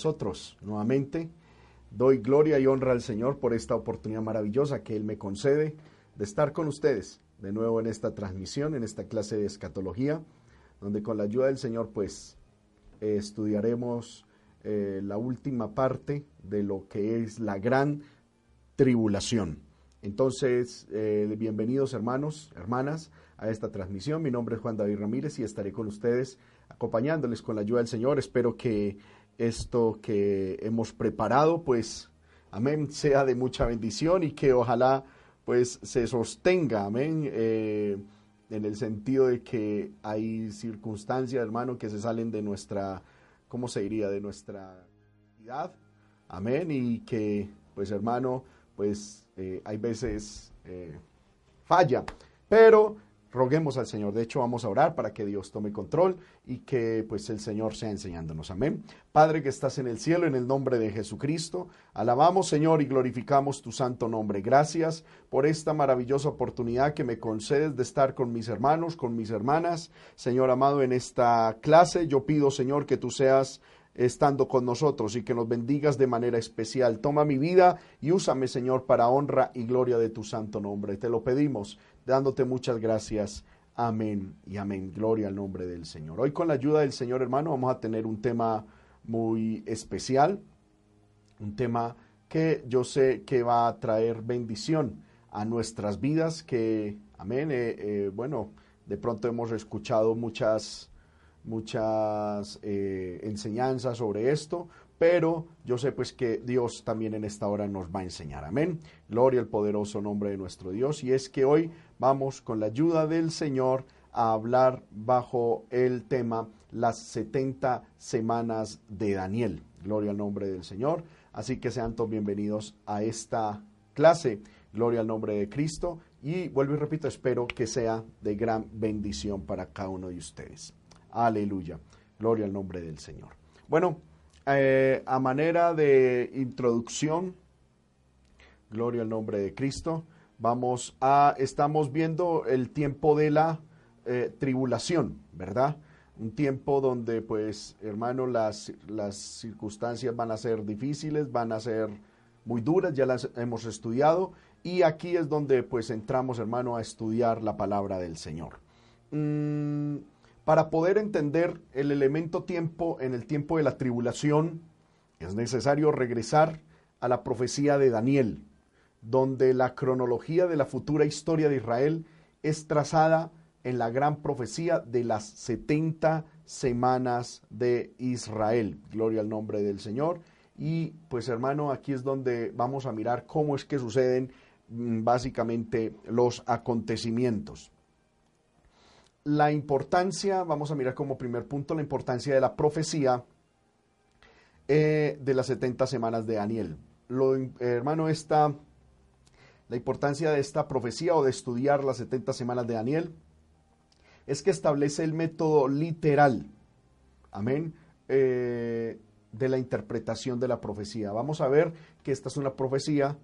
nosotros nuevamente. Doy gloria y honra al Señor por esta oportunidad maravillosa que Él me concede de estar con ustedes de nuevo en esta transmisión, en esta clase de escatología, donde con la ayuda del Señor pues eh, estudiaremos eh, la última parte de lo que es la gran tribulación. Entonces, eh, bienvenidos hermanos, hermanas, a esta transmisión. Mi nombre es Juan David Ramírez y estaré con ustedes acompañándoles con la ayuda del Señor. Espero que esto que hemos preparado, pues, amén, sea de mucha bendición y que ojalá, pues, se sostenga, amén, eh, en el sentido de que hay circunstancias, hermano, que se salen de nuestra, ¿cómo se diría?, de nuestra edad, amén, y que, pues, hermano, pues, eh, hay veces eh, falla, pero roguemos al Señor. De hecho, vamos a orar para que Dios tome control y que pues el Señor sea enseñándonos. Amén. Padre que estás en el cielo, en el nombre de Jesucristo, alabamos Señor y glorificamos tu santo nombre. Gracias por esta maravillosa oportunidad que me concedes de estar con mis hermanos, con mis hermanas. Señor amado, en esta clase yo pido Señor que tú seas estando con nosotros y que nos bendigas de manera especial. Toma mi vida y úsame, Señor, para honra y gloria de tu santo nombre. Te lo pedimos dándote muchas gracias. Amén y amén. Gloria al nombre del Señor. Hoy con la ayuda del Señor hermano vamos a tener un tema muy especial, un tema que yo sé que va a traer bendición a nuestras vidas, que, amén, eh, eh, bueno, de pronto hemos escuchado muchas, muchas eh, enseñanzas sobre esto, pero yo sé pues que Dios también en esta hora nos va a enseñar. Amén. Gloria al poderoso nombre de nuestro Dios. Y es que hoy vamos con la ayuda del Señor a hablar bajo el tema las 70 semanas de Daniel. Gloria al nombre del Señor. Así que sean todos bienvenidos a esta clase. Gloria al nombre de Cristo. Y vuelvo y repito, espero que sea de gran bendición para cada uno de ustedes. Aleluya. Gloria al nombre del Señor. Bueno, eh, a manera de introducción, gloria al nombre de Cristo, vamos a, estamos viendo el tiempo de la eh, tribulación, ¿verdad? Un tiempo donde, pues, hermano, las, las circunstancias van a ser difíciles, van a ser muy duras, ya las hemos estudiado, y aquí es donde, pues, entramos, hermano, a estudiar la palabra del Señor. Mm, para poder entender el elemento tiempo en el tiempo de la tribulación, es necesario regresar a la profecía de Daniel, donde la cronología de la futura historia de Israel es trazada en la gran profecía de las 70 semanas de Israel. Gloria al nombre del Señor. Y pues hermano, aquí es donde vamos a mirar cómo es que suceden mm, básicamente los acontecimientos la importancia, vamos a mirar como primer punto la importancia de la profecía eh, de las 70 semanas de Daniel. Lo, hermano, esta, la importancia de esta profecía o de estudiar las 70 semanas de Daniel es que establece el método literal, amén, eh, de la interpretación de la profecía. Vamos a ver que esta es una profecía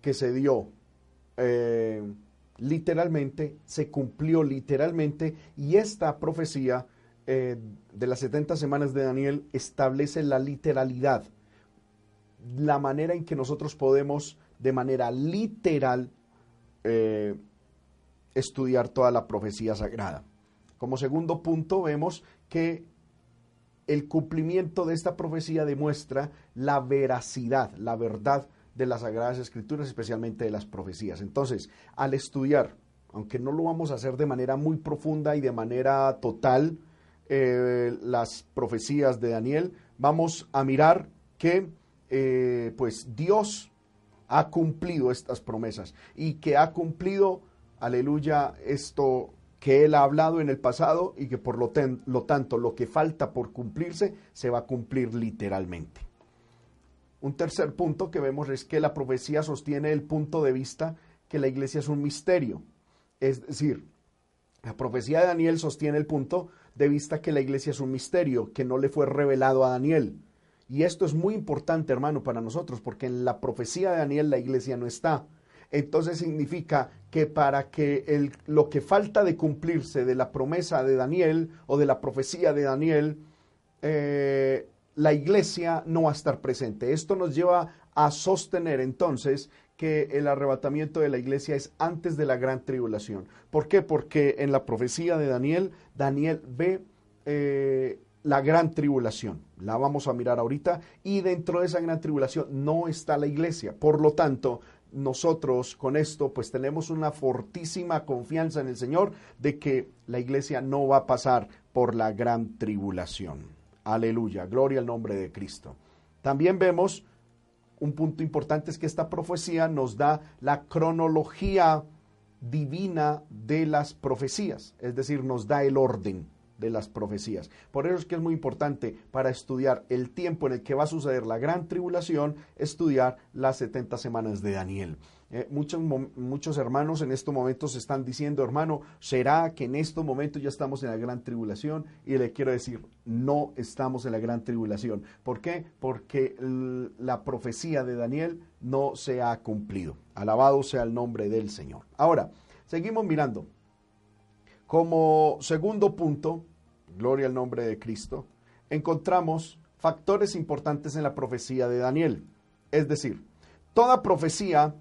que se dio. Literalmente, se cumplió literalmente y esta profecía eh, de las 70 semanas de Daniel establece la literalidad, la manera en que nosotros podemos de manera literal eh, estudiar toda la profecía sagrada. Como segundo punto vemos que el cumplimiento de esta profecía demuestra la veracidad, la verdad de las Sagradas Escrituras, especialmente de las profecías. Entonces, al estudiar, aunque no lo vamos a hacer de manera muy profunda y de manera total, eh, las profecías de Daniel, vamos a mirar que eh, pues Dios ha cumplido estas promesas y que ha cumplido, aleluya, esto que Él ha hablado en el pasado y que por lo, lo tanto lo que falta por cumplirse se va a cumplir literalmente. Un tercer punto que vemos es que la profecía sostiene el punto de vista que la iglesia es un misterio. Es decir, la profecía de Daniel sostiene el punto de vista que la iglesia es un misterio, que no le fue revelado a Daniel. Y esto es muy importante, hermano, para nosotros, porque en la profecía de Daniel la iglesia no está. Entonces significa que para que el, lo que falta de cumplirse de la promesa de Daniel o de la profecía de Daniel eh, la iglesia no va a estar presente. Esto nos lleva a sostener entonces que el arrebatamiento de la iglesia es antes de la gran tribulación. ¿Por qué? Porque en la profecía de Daniel, Daniel ve eh, la gran tribulación. La vamos a mirar ahorita. Y dentro de esa gran tribulación no está la iglesia. Por lo tanto, nosotros con esto pues tenemos una fortísima confianza en el Señor de que la iglesia no va a pasar por la gran tribulación. Aleluya, gloria al nombre de Cristo. También vemos un punto importante es que esta profecía nos da la cronología divina de las profecías, es decir, nos da el orden de las profecías. Por eso es que es muy importante para estudiar el tiempo en el que va a suceder la gran tribulación, estudiar las 70 semanas de Daniel. Eh, muchos, muchos hermanos en estos momentos están diciendo, hermano, ¿será que en estos momentos ya estamos en la gran tribulación? Y le quiero decir, no estamos en la gran tribulación. ¿Por qué? Porque la profecía de Daniel no se ha cumplido. Alabado sea el nombre del Señor. Ahora, seguimos mirando. Como segundo punto, gloria al nombre de Cristo, encontramos factores importantes en la profecía de Daniel. Es decir, toda profecía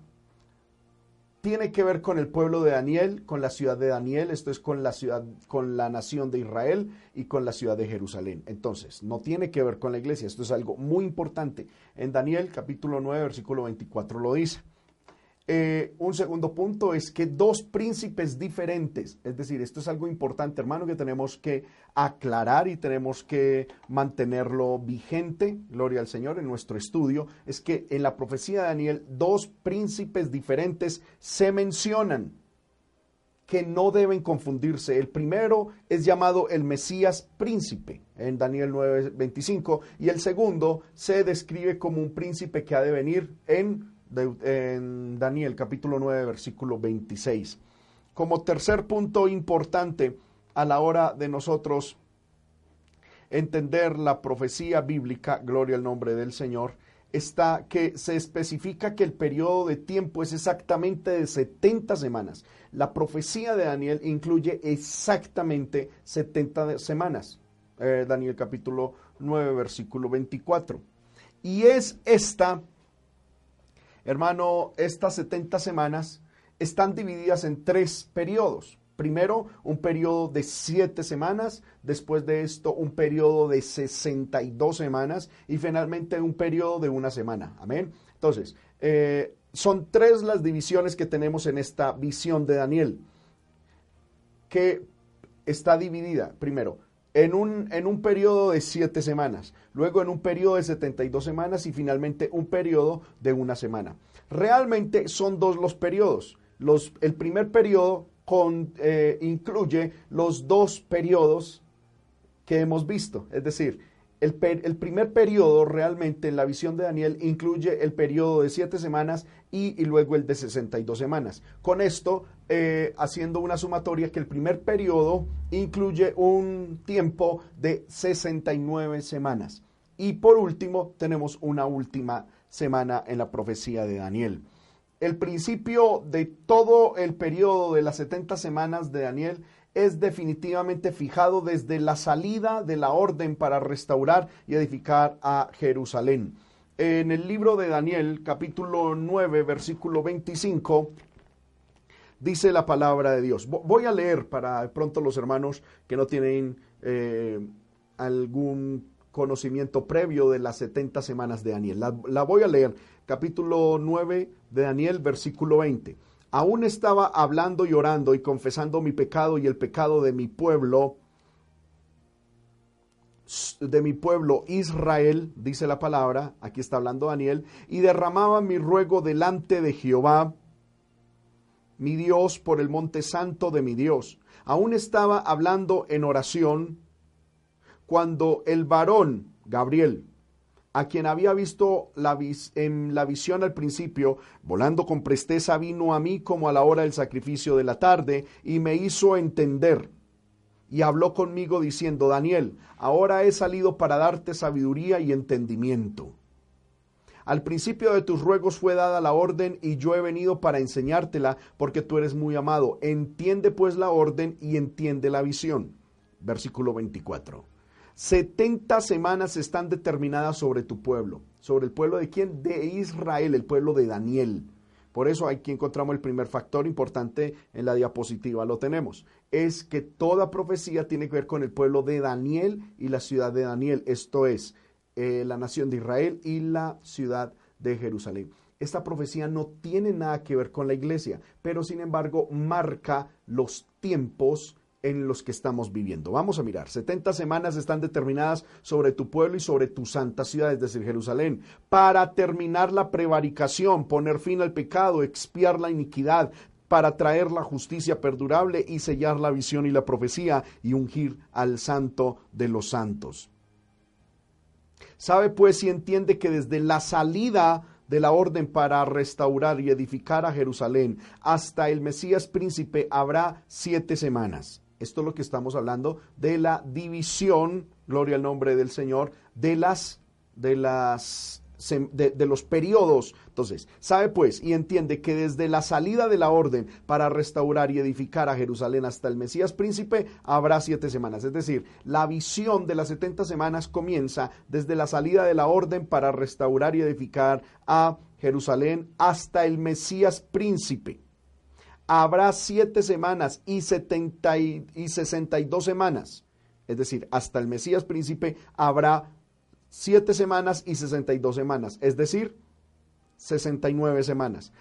tiene que ver con el pueblo de Daniel, con la ciudad de Daniel, esto es con la ciudad, con la nación de Israel y con la ciudad de Jerusalén. Entonces, no tiene que ver con la iglesia, esto es algo muy importante. En Daniel capítulo 9, versículo 24 lo dice. Eh, un segundo punto es que dos príncipes diferentes, es decir, esto es algo importante, hermano, que tenemos que aclarar y tenemos que mantenerlo vigente, gloria al Señor, en nuestro estudio, es que en la profecía de Daniel dos príncipes diferentes se mencionan que no deben confundirse. El primero es llamado el Mesías príncipe en Daniel 9:25 y el segundo se describe como un príncipe que ha de venir en en Daniel capítulo 9 versículo 26. Como tercer punto importante a la hora de nosotros entender la profecía bíblica, gloria al nombre del Señor, está que se especifica que el periodo de tiempo es exactamente de 70 semanas. La profecía de Daniel incluye exactamente 70 semanas. Eh, Daniel capítulo 9, versículo 24. Y es esta Hermano, estas 70 semanas están divididas en tres periodos. Primero, un periodo de siete semanas, después de esto, un periodo de 62 semanas y finalmente un periodo de una semana. Amén. Entonces, eh, son tres las divisiones que tenemos en esta visión de Daniel, que está dividida, primero, en un, en un periodo de siete semanas, luego en un periodo de 72 semanas y finalmente un periodo de una semana. Realmente son dos los periodos. El primer periodo eh, incluye los dos periodos que hemos visto, es decir, el, primer periodo realmente en la visión de Daniel incluye el periodo de siete semanas y, y luego el de 62 semanas. Con esto, eh, haciendo una sumatoria que el primer periodo incluye un tiempo de 69 semanas. Y por último, tenemos una última semana en la profecía de Daniel. El principio de todo el periodo de las 70 semanas de Daniel es definitivamente fijado desde la salida de la orden para restaurar y edificar a Jerusalén. En el libro de Daniel, capítulo 9, versículo 25, dice la palabra de Dios. Voy a leer para pronto los hermanos que no tienen eh, algún conocimiento previo de las 70 semanas de Daniel. La, voy a leer, capítulo 9 de Daniel, versículo 20 aún estaba hablando y orando y confesando mi pecado y el pecado de mi pueblo, de mi pueblo Israel, dice la palabra, aquí está hablando Daniel, y derramaba mi ruego delante de Jehová, mi Dios, por el monte santo de mi Dios. Aún estaba hablando en oración cuando el varón, Gabriel, a quien había visto en la visión al principio, volando con presteza, vino a mí como a la hora del sacrificio de la tarde y me hizo entender. Y habló conmigo diciendo, Daniel, ahora he salido para darte sabiduría y entendimiento. Al principio de tus ruegos fue dada la orden y yo he venido para enseñártela porque tú eres muy amado. Entiende pues la orden y entiende la visión. Versículo 24. 70 semanas están determinadas sobre tu pueblo. ¿Sobre el pueblo de quién? De Israel, el pueblo de Daniel. Por eso aquí encontramos el primer factor importante en la diapositiva, lo tenemos. Es que toda profecía tiene que ver con el pueblo de Daniel y la ciudad de Daniel, esto es, eh, la nación de Israel y la ciudad de Jerusalén. Esta profecía no tiene nada que ver con la iglesia, pero sin embargo marca los tiempos en los que estamos viviendo. Vamos a mirar, 70 semanas están determinadas sobre tu pueblo y sobre tu santa ciudad, es decir, Jerusalén, para terminar la prevaricación, poner fin al pecado, expiar la iniquidad, para traer la justicia perdurable y sellar la visión y la profecía y ungir al santo de los santos. Sabe pues y entiende que desde la salida de la orden para restaurar y edificar a Jerusalén hasta el Mesías príncipe habrá siete semanas. Esto es lo que estamos hablando de la división, gloria al nombre del Señor, de las de las de, los periodos. Entonces, sabe pues y entiende que desde la salida de la orden para restaurar y edificar a Jerusalén hasta el Mesías príncipe habrá siete semanas. Es decir, la visión de las setenta semanas comienza desde la salida de la orden para restaurar y edificar a Jerusalén hasta el Mesías príncipe habrá siete semanas y, setenta y, sesenta y dos semanas. Es decir, hasta el Mesías príncipe habrá siete semanas y sesenta y dos semanas. Es decir, sesenta y nueve semanas.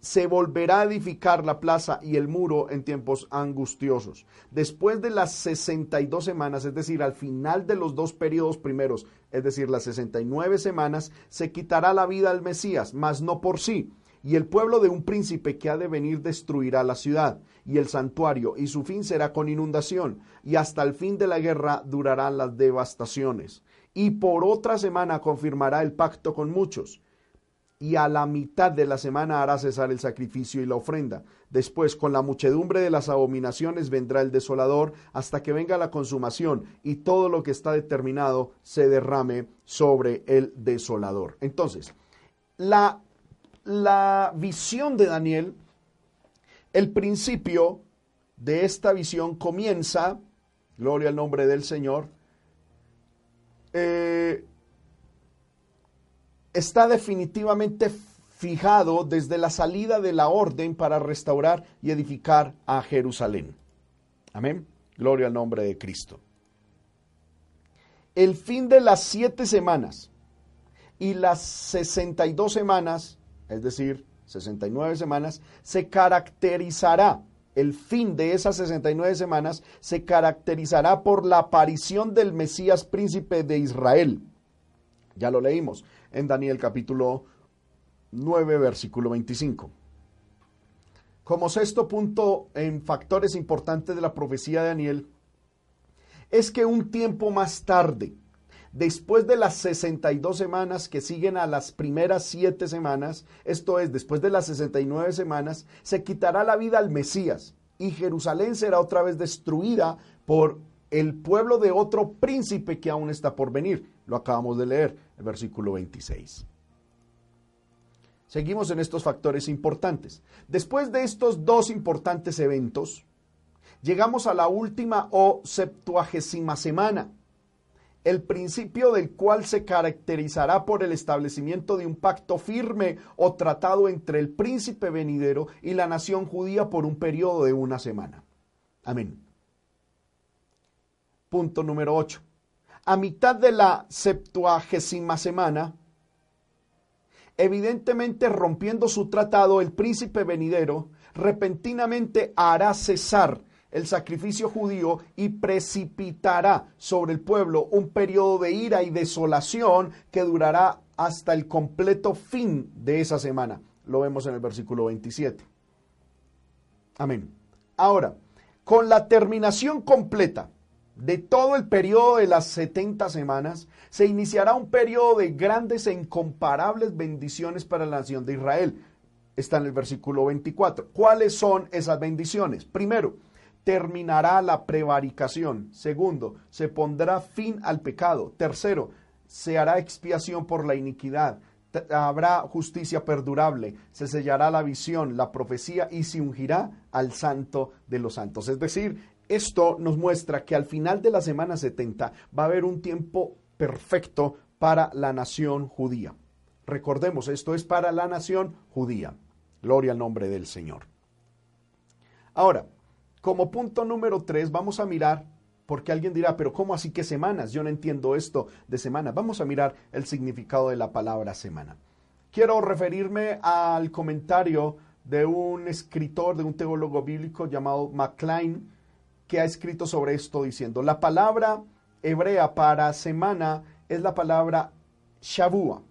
Se volverá a edificar la plaza y el muro en tiempos angustiosos. Después de las sesenta y dos semanas, es decir, al final de los dos periodos primeros, es decir, las sesenta y nueve semanas, se quitará la vida al Mesías, mas no por sí, y el pueblo de un príncipe que ha de venir destruirá la ciudad y el santuario, y su fin será con inundación, y hasta el fin de la guerra durarán las devastaciones. Y por otra semana confirmará el pacto con muchos, y a la mitad de la semana hará cesar el sacrificio y la ofrenda. Después, con la muchedumbre de las abominaciones, vendrá el desolador, hasta que venga la consumación, y todo lo que está determinado se derrame sobre el desolador. Entonces, la la visión de Daniel, el principio de esta visión comienza, gloria al nombre del Señor, eh, está definitivamente fijado desde la salida de la orden para restaurar y edificar a Jerusalén. Amén. Gloria al nombre de Cristo. El fin de las siete semanas y las sesenta y dos semanas es decir, 69 semanas, se caracterizará, el fin de esas 69 semanas se caracterizará por la aparición del Mesías príncipe de Israel. Ya lo leímos en Daniel capítulo 9, versículo 25. Como sexto punto en factores importantes de la profecía de Daniel, es que un tiempo más tarde, después de las 62 semanas que siguen a las primeras siete semanas, esto es, después de las 69 semanas, se quitará la vida al Mesías y Jerusalén será otra vez destruida por el pueblo de otro príncipe que aún está por venir. Lo acabamos de leer, el versículo 26. Seguimos en estos factores importantes. Después de estos dos importantes eventos, llegamos a la última o septuagésima semana el principio del cual se caracterizará por el establecimiento de un pacto firme o tratado entre el príncipe venidero y la nación judía por un periodo de una semana. Amén. Punto número 8. A mitad de la septuagésima semana, evidentemente rompiendo su tratado, el príncipe venidero repentinamente hará cesar el sacrificio judío y precipitará sobre el pueblo un periodo de ira y desolación que durará hasta el completo fin de esa semana. Lo vemos en el versículo 27. Amén. Ahora, con la terminación completa de todo el periodo de las 70 semanas, se iniciará un periodo de grandes e incomparables bendiciones para la nación de Israel. Está en el versículo 24. ¿Cuáles son esas bendiciones? Primero, terminará la prevaricación. Segundo, se pondrá fin al pecado. Tercero, se hará expiación por la iniquidad. Habrá justicia perdurable, se sellará la visión, la profecía y se ungirá al santo de los santos. Es decir, esto nos muestra que al final de la semana 70 va a haber un tiempo perfecto para la nación judía. Recordemos, esto es para la nación judía. Gloria al nombre del Señor. Ahora, como punto número tres, vamos a mirar, porque alguien dirá, pero ¿cómo así que semanas? Yo no entiendo esto de semana. Vamos a mirar el significado de la palabra semana. Quiero referirme al comentario de un escritor, de un teólogo bíblico llamado McLean, que ha escrito sobre esto diciendo, la palabra hebrea para semana es la palabra Shavua,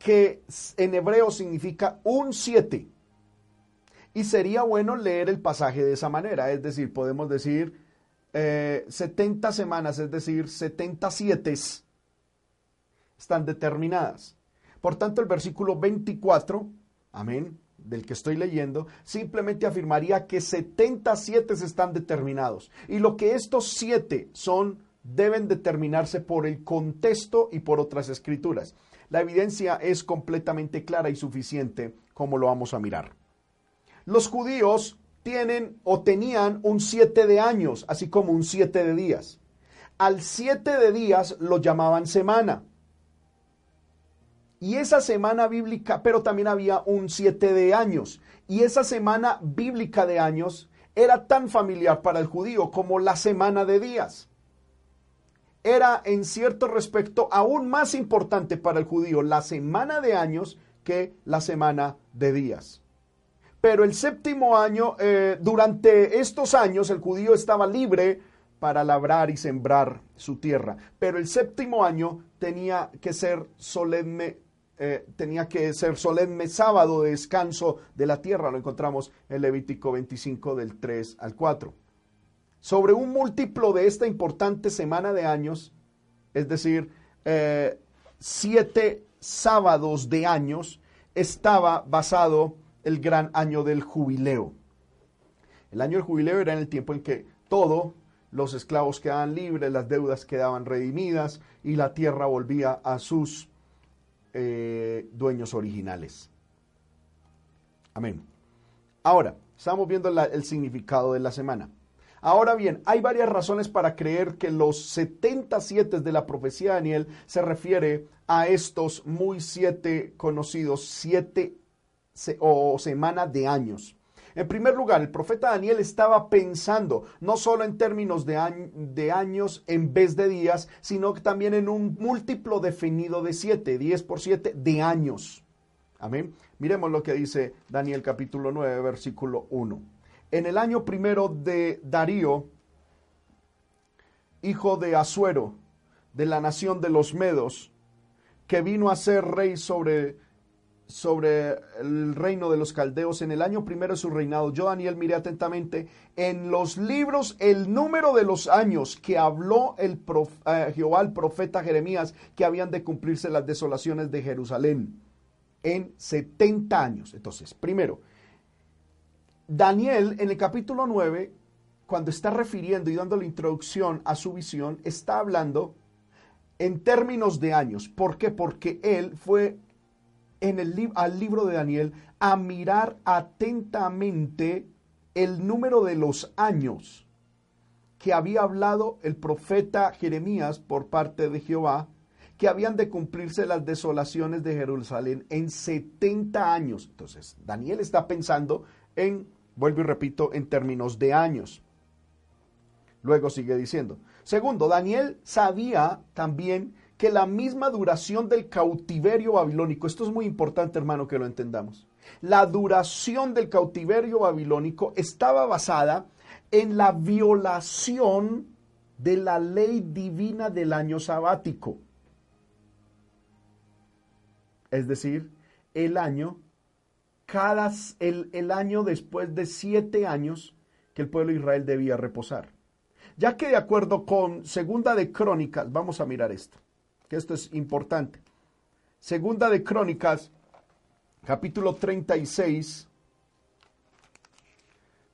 que en hebreo significa un siete. Y sería bueno leer el pasaje de esa manera, es decir, podemos decir 70 eh, semanas, es decir, 77 están determinadas. Por tanto, el versículo 24, amén, del que estoy leyendo, simplemente afirmaría que 77 están determinados. Y lo que estos siete son, deben determinarse por el contexto y por otras escrituras. La evidencia es completamente clara y suficiente, como lo vamos a mirar. Los judíos tienen o tenían un siete de años, así como un siete de días. Al siete de días lo llamaban semana. Y esa semana bíblica, pero también había un siete de años. Y esa semana bíblica de años era tan familiar para el judío como la semana de días. Era en cierto respecto aún más importante para el judío la semana de años que la semana de días. Pero el séptimo año, eh, durante estos años, el judío estaba libre para labrar y sembrar su tierra. Pero el séptimo año tenía que ser solemne, eh, tenía que ser solemne sábado de descanso de la tierra. Lo encontramos en Levítico 25 del 3 al 4. Sobre un múltiplo de esta importante semana de años, es decir, eh, siete sábados de años, estaba basado el gran año del jubileo. El año del jubileo era en el tiempo en que todo, los esclavos quedaban libres, las deudas quedaban redimidas y la tierra volvía a sus eh, dueños originales. Amén. Ahora, estamos viendo el significado de la semana. Ahora bien, hay varias razones para creer que los 77 de la profecía de Daniel se refiere a estos muy siete conocidos siete o semana de años. En primer lugar, el profeta Daniel estaba pensando no solo en términos de, años en vez de días, sino también en un múltiplo definido de 7, 10 por 7 de años. Amén. Miremos lo que dice Daniel capítulo 9, versículo 1. En el año primero de Darío, hijo de Asuero, de la nación de los Medos, que vino a ser rey sobre sobre el reino de los caldeos en el año primero de su reinado. Yo, Daniel, miré atentamente en los libros el número de los años que habló el eh, Jehová, el profeta Jeremías, que habían de cumplirse las desolaciones de Jerusalén en 70 años. Entonces, primero, Daniel en el capítulo 9, cuando está refiriendo y dando la introducción a su visión, está hablando en términos de años. ¿Por qué? Porque él fue en el al libro de Daniel a mirar atentamente el número de los años que había hablado el profeta Jeremías por parte de Jehová, que habían de cumplirse las desolaciones de Jerusalén en 70 años. Entonces, Daniel está pensando en, vuelvo y repito, en términos de años. Luego sigue diciendo. Segundo, Daniel sabía también que la misma duración del cautiverio babilónico, esto es muy importante hermano que lo entendamos, la duración del cautiverio babilónico estaba basada en la violación de la ley divina del año sabático. Es decir, el año, cada, el, el año después de siete años que el pueblo de Israel debía reposar. Ya que de acuerdo con Segunda de Crónicas, vamos a mirar esto que esto es importante. Segunda de Crónicas, capítulo 36.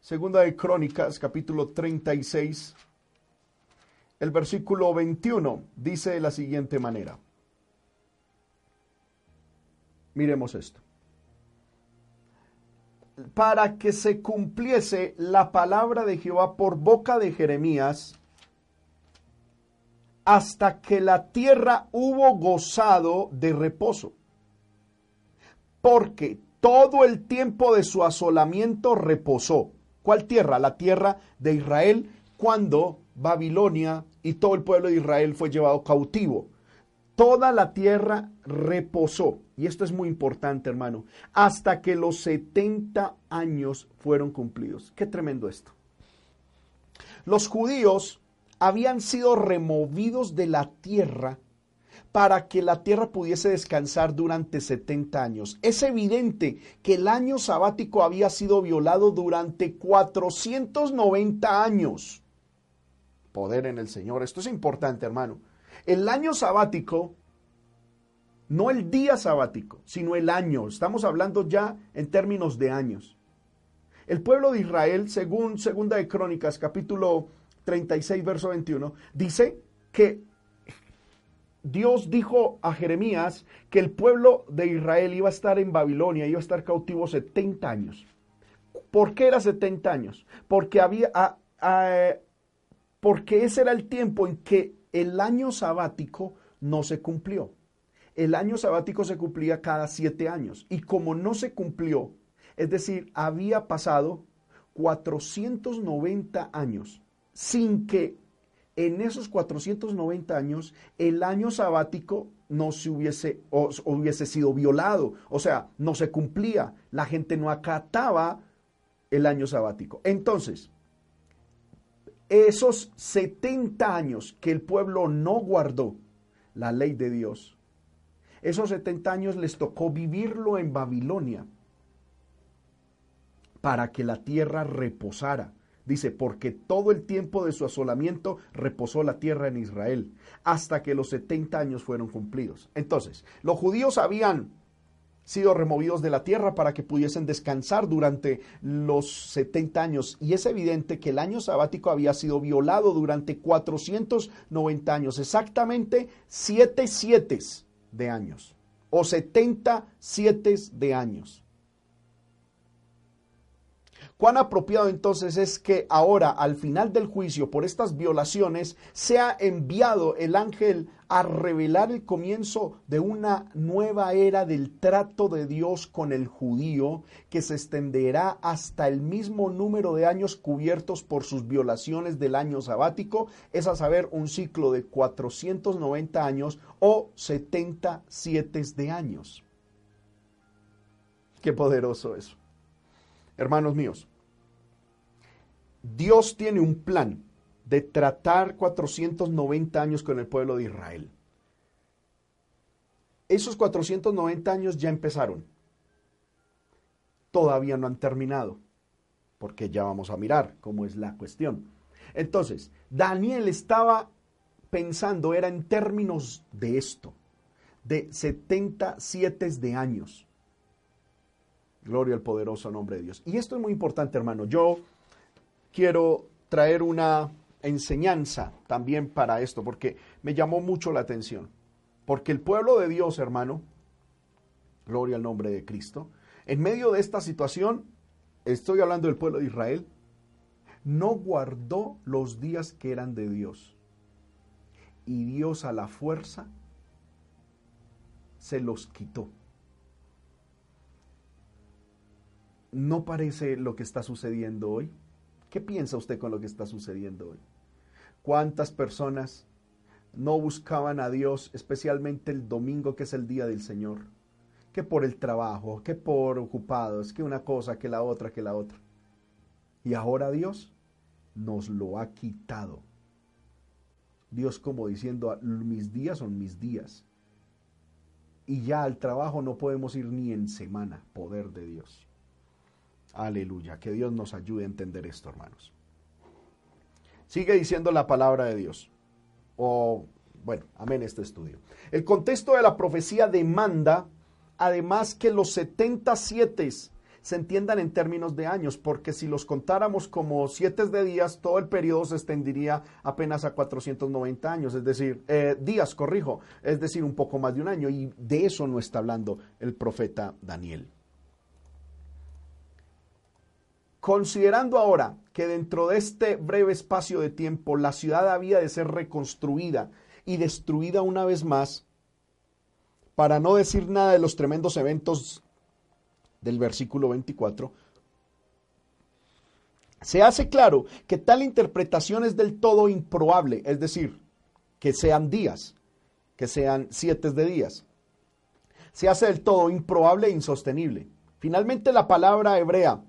Segunda de Crónicas, capítulo 36. El versículo 21 dice de la siguiente manera. Miremos esto. para que se cumpliese la palabra de Jehová por boca de Jeremías, hasta que la tierra hubo gozado de reposo. Porque todo el tiempo de su asolamiento reposó. ¿Cuál tierra? La tierra de Israel cuando Babilonia y todo el pueblo de Israel fue llevado cautivo. Toda la tierra reposó. Y esto es muy importante, hermano. Hasta que los 70 años fueron cumplidos. Qué tremendo esto. Los judíos habían sido removidos de la tierra para que la tierra pudiese descansar durante 70 años. Es evidente que el año sabático había sido violado durante 490 años. Poder en el Señor. Esto es importante, hermano. El año sabático, no el día sabático, sino el año. Estamos hablando ya en términos de años. El pueblo de Israel, según Segunda de Crónicas, capítulo 36, verso 21, dice que Dios dijo a Jeremías que el pueblo de Israel iba a estar en Babilonia, iba a estar cautivo 70 años. ¿Por qué era 70 años? Porque había, porque ese era el tiempo en que el año sabático no se cumplió. El año sabático se cumplía cada siete años y como no se cumplió, es decir, había pasado 490 años sin que en esos 490 años el año sabático no se hubiese, hubiese sido violado, o sea, no se cumplía, la gente no acataba el año sabático. Entonces, esos 70 años que el pueblo no guardó la ley de Dios, esos 70 años les tocó vivirlo en Babilonia para que la tierra reposara Dice, porque todo el tiempo de su asolamiento reposó la tierra en Israel, hasta que los 70 años fueron cumplidos. Entonces, los judíos habían sido removidos de la tierra para que pudiesen descansar durante los 70 años. Y es evidente que el año sabático había sido violado durante 490 años, exactamente 7 siete de años, o 77 de años. Cuán apropiado entonces es que ahora, al final del juicio por estas violaciones, sea enviado el ángel a revelar el comienzo de una nueva era del trato de Dios con el judío, que se extenderá hasta el mismo número de años cubiertos por sus violaciones del año sabático, es a saber, un ciclo de 490 años o 77 de años. Qué poderoso eso. Hermanos míos, Dios tiene un plan de tratar 490 años con el pueblo de Israel. Esos 490 años ya empezaron. Todavía no han terminado, porque ya vamos a mirar cómo es la cuestión. Entonces, Daniel estaba pensando, era en términos de esto, de 77 de años. Gloria al poderoso nombre de Dios. Y esto es muy importante, hermano. Yo quiero traer una enseñanza también para esto, porque me llamó mucho la atención. Porque el pueblo de Dios, hermano, gloria al nombre de Cristo, en medio de esta situación, estoy hablando del pueblo de Israel, no guardó los días que eran de Dios. Y Dios a la fuerza se los quitó. ¿No parece lo que está sucediendo hoy? ¿Qué piensa usted con lo que está sucediendo hoy? ¿Cuántas personas no buscaban a Dios, especialmente el domingo que es el día del Señor? Que por el trabajo, que por ocupados, que una cosa, que la otra, que la otra. Y ahora Dios nos lo ha quitado. Dios como diciendo, mis días son mis días. Y ya al trabajo no podemos ir ni en semana, poder de Dios. Aleluya. Que Dios nos ayude a entender esto, hermanos. Sigue diciendo la palabra de Dios. O, bueno, amén este estudio. El contexto de la profecía demanda, además, que los 77 se entiendan en términos de años, porque si los contáramos como siete de días, todo el periodo se extendería apenas a 490 años, es decir, eh, días, corrijo, es decir, un poco más de un año, y de eso no está hablando el profeta Daniel. Considerando ahora que dentro de este breve espacio de tiempo la ciudad había de ser reconstruida y destruida una vez más, para no decir nada de los tremendos eventos del versículo 24, se hace claro que tal interpretación es del todo improbable, es decir, que sean días, que sean siete de días. Se hace del todo improbable e insostenible. Finalmente la palabra hebrea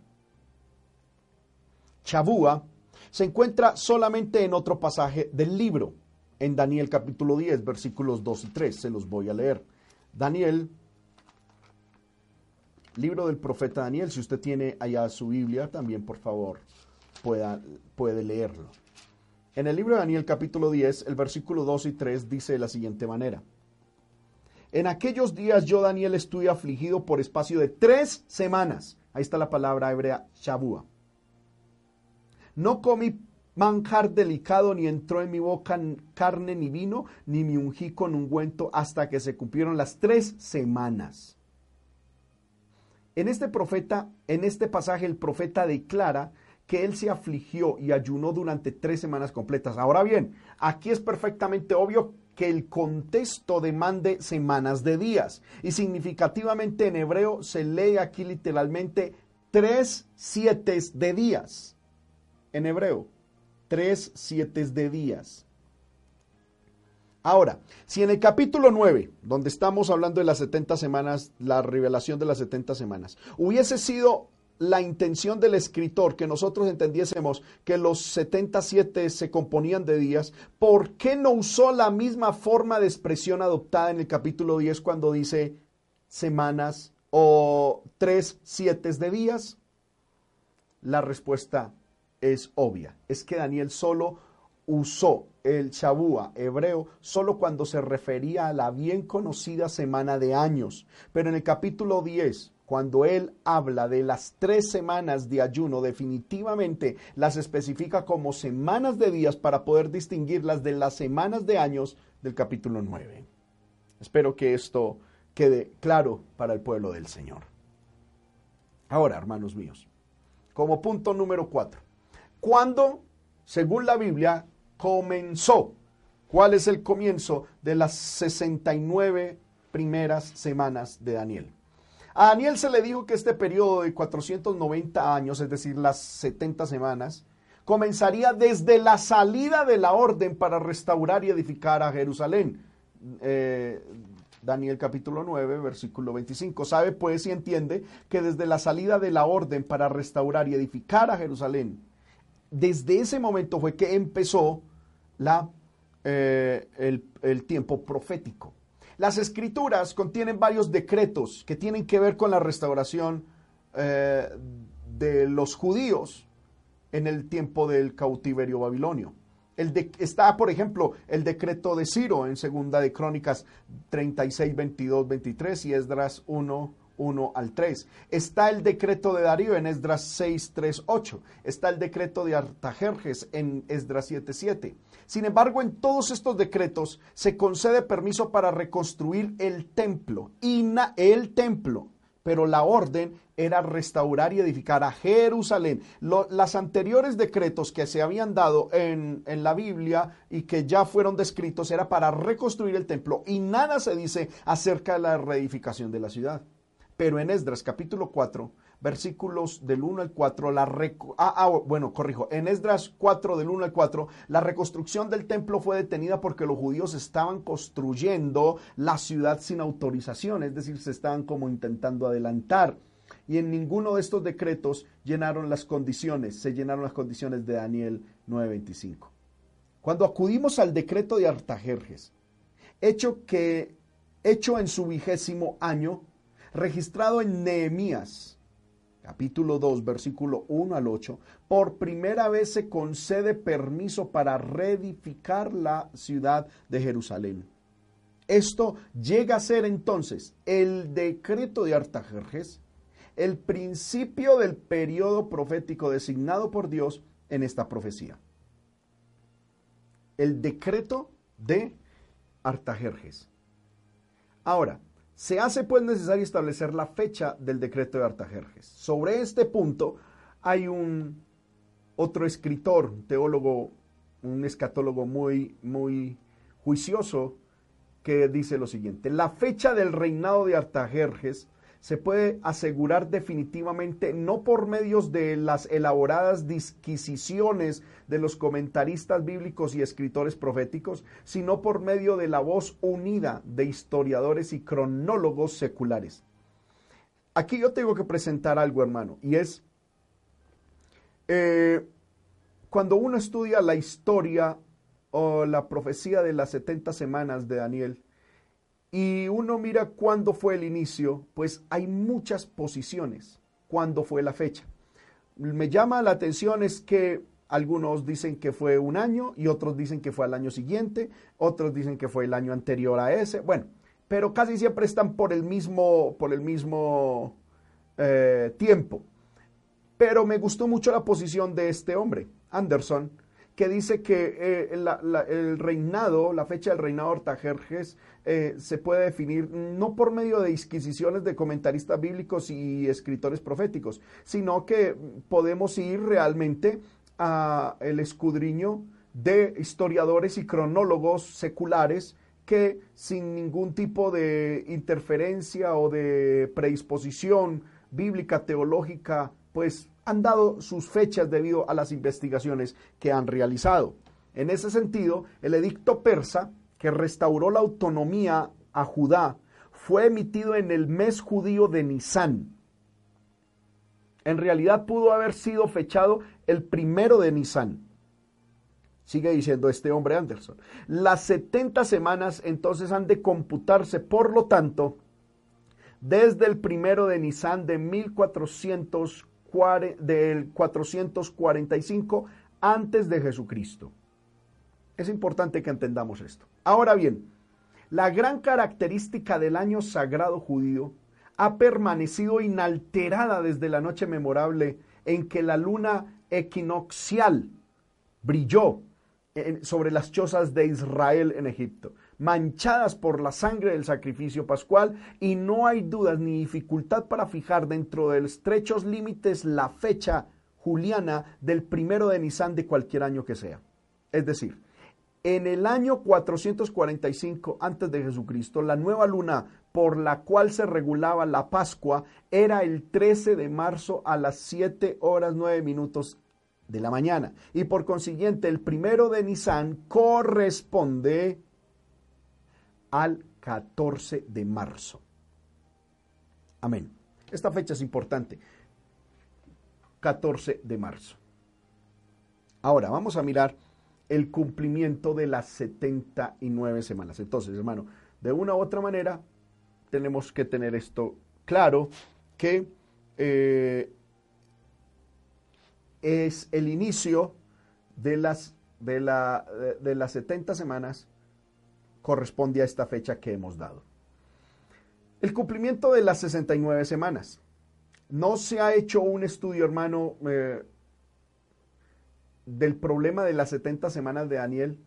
chabúa se encuentra solamente en otro pasaje del libro, en Daniel capítulo 10, versículos 2 y 3. Se los voy a leer. Daniel, libro del profeta Daniel, si usted tiene allá su Biblia, también por favor pueda, puede leerlo. En el libro de Daniel capítulo 10, el versículo 2 y 3 dice de la siguiente manera. En aquellos días yo, Daniel, estuve afligido por espacio de tres semanas. Ahí está la palabra hebrea shabua. No comí manjar delicado, ni entró en mi boca carne ni vino, ni me ungí con ungüento hasta que se cumplieron las tres semanas. En este profeta, en este pasaje, el profeta declara que él se afligió y ayunó durante tres semanas completas. Ahora bien, aquí es perfectamente obvio que el contexto demande semanas de días. Y significativamente en hebreo se lee aquí literalmente tres siete de días. En hebreo tres siete de días. Ahora, si en el capítulo 9, donde estamos hablando de las 70 semanas, la revelación de las 70 semanas, hubiese sido la intención del escritor que nosotros entendiésemos que los 77 se componían de días, ¿por qué no usó la misma forma de expresión adoptada en el capítulo 10 cuando dice semanas o tres siete de días? La respuesta es obvia. Es que Daniel solo usó el Shabúa hebreo solo cuando se refería a la bien conocida semana de años. Pero en el capítulo 10, cuando él habla de las tres semanas de ayuno, definitivamente las especifica como semanas de días para poder distinguirlas de las semanas de años del capítulo 9. Espero que esto quede claro para el pueblo del Señor. Ahora, hermanos míos, como punto número 4. ¿Cuándo, según la Biblia, comenzó? ¿Cuál es el comienzo de las 69 primeras semanas de Daniel? A Daniel se le dijo que este periodo de 490 años, es decir, las 70 semanas, comenzaría desde la salida de la orden para restaurar y edificar a Jerusalén. Eh, Daniel capítulo 9, versículo 25. Sabe pues y entiende que desde la salida de la orden para restaurar y edificar a Jerusalén, desde ese momento fue que empezó la, eh, el, tiempo profético. Las escrituras contienen varios decretos que tienen que ver con la restauración eh, de los judíos en el tiempo del cautiverio babilonio. Está, por ejemplo, el decreto de Ciro en segunda de Crónicas 36, 22, 23 y Esdras 1, 1 al 3. Está el decreto de Darío en Esdras 6, 3, 8. Está el decreto de Artajerjes en Esdras 7, 7. Sin embargo, en todos estos decretos se concede permiso para reconstruir el templo, el templo, pero la orden era restaurar y edificar a Jerusalén. las anteriores decretos que se habían dado en, en, la Biblia y que ya fueron descritos era para reconstruir el templo y nada se dice acerca de la reedificación de la ciudad. Pero en Esdras capítulo 4, versículos del 1 al 4, la ah, ah, bueno, corrijo, en Esdras 4 del 1 al 4, la reconstrucción del templo fue detenida porque los judíos estaban construyendo la ciudad sin autorización, es decir, se estaban como intentando adelantar. Y en ninguno de estos decretos llenaron las condiciones, se llenaron las condiciones de Daniel 9:25. Cuando acudimos al decreto de Artajerjes, hecho que hecho en su vigésimo año, registrado en Nehemías, capítulo 2, versículo 1 al 8, por primera vez se concede permiso para reedificar la ciudad de Jerusalén. Esto llega a ser entonces el decreto de Artajerjes, el principio del periodo profético designado por Dios en esta profecía. El decreto de Artajerjes. Ahora, se hace pues necesario establecer la fecha del decreto de Artajerjes. Sobre este punto hay un otro escritor, teólogo, un escatólogo muy, muy juicioso, que dice lo siguiente, la fecha del reinado de Artajerjes se puede asegurar definitivamente no por medios de las elaboradas disquisiciones de los comentaristas bíblicos y escritores proféticos, sino por medio de la voz unida de historiadores y cronólogos seculares. Aquí yo tengo que presentar algo, hermano, y es, eh, cuando uno estudia la historia o la profecía de las 70 semanas de Daniel, y uno mira cuándo fue el inicio, pues hay muchas posiciones, cuándo fue la fecha. Me llama la atención es que algunos dicen que fue un año y otros dicen que fue al año siguiente, otros dicen que fue el año anterior a ese, bueno, pero casi siempre están por el mismo, por el mismo eh, tiempo. Pero me gustó mucho la posición de este hombre, Anderson, que dice que eh, el reinado, la fecha del reinado de Artajerjes, eh, se puede definir no por medio de disquisiciones de comentaristas bíblicos y escritores proféticos, sino que podemos ir realmente a el escudriño de historiadores y cronólogos seculares que sin ningún tipo de interferencia o de predisposición bíblica, teológica, pues han dado sus fechas debido a las investigaciones que han realizado. En ese sentido, el edicto persa, que restauró la autonomía a Judá, fue emitido en el mes judío de Nisan. En realidad pudo haber sido fechado el primero de Nisan. Sigue diciendo este hombre Anderson. Las 70 semanas entonces han de computarse, por lo tanto, desde el primero de Nisan de 1400 del 445 antes de Jesucristo. Es importante que entendamos esto. Ahora bien, la gran característica del año sagrado judío ha permanecido inalterada desde la noche memorable en que la luna equinoccial brilló sobre las chozas de Israel en Egipto manchadas por la sangre del sacrificio pascual y no hay dudas ni dificultad para fijar dentro de estrechos límites la fecha juliana del primero de Nisan de cualquier año que sea. Es decir, en el año 445 antes de Jesucristo, la nueva luna por la cual se regulaba la Pascua era el 13 de marzo a las 7 horas 9 minutos de la mañana. Y por consiguiente, el primero de Nisan corresponde al 14 de marzo. Amén. Esta fecha es importante. 14 de marzo. Ahora vamos a mirar el cumplimiento de las 79 semanas. Entonces, hermano, de una u otra manera tenemos que tener esto claro, que eh, es el inicio de las, de, la, de las 70 semanas corresponde a esta fecha que hemos dado. El cumplimiento de las 69 semanas. No se ha hecho un estudio, hermano, eh, del problema de las 70 semanas de Daniel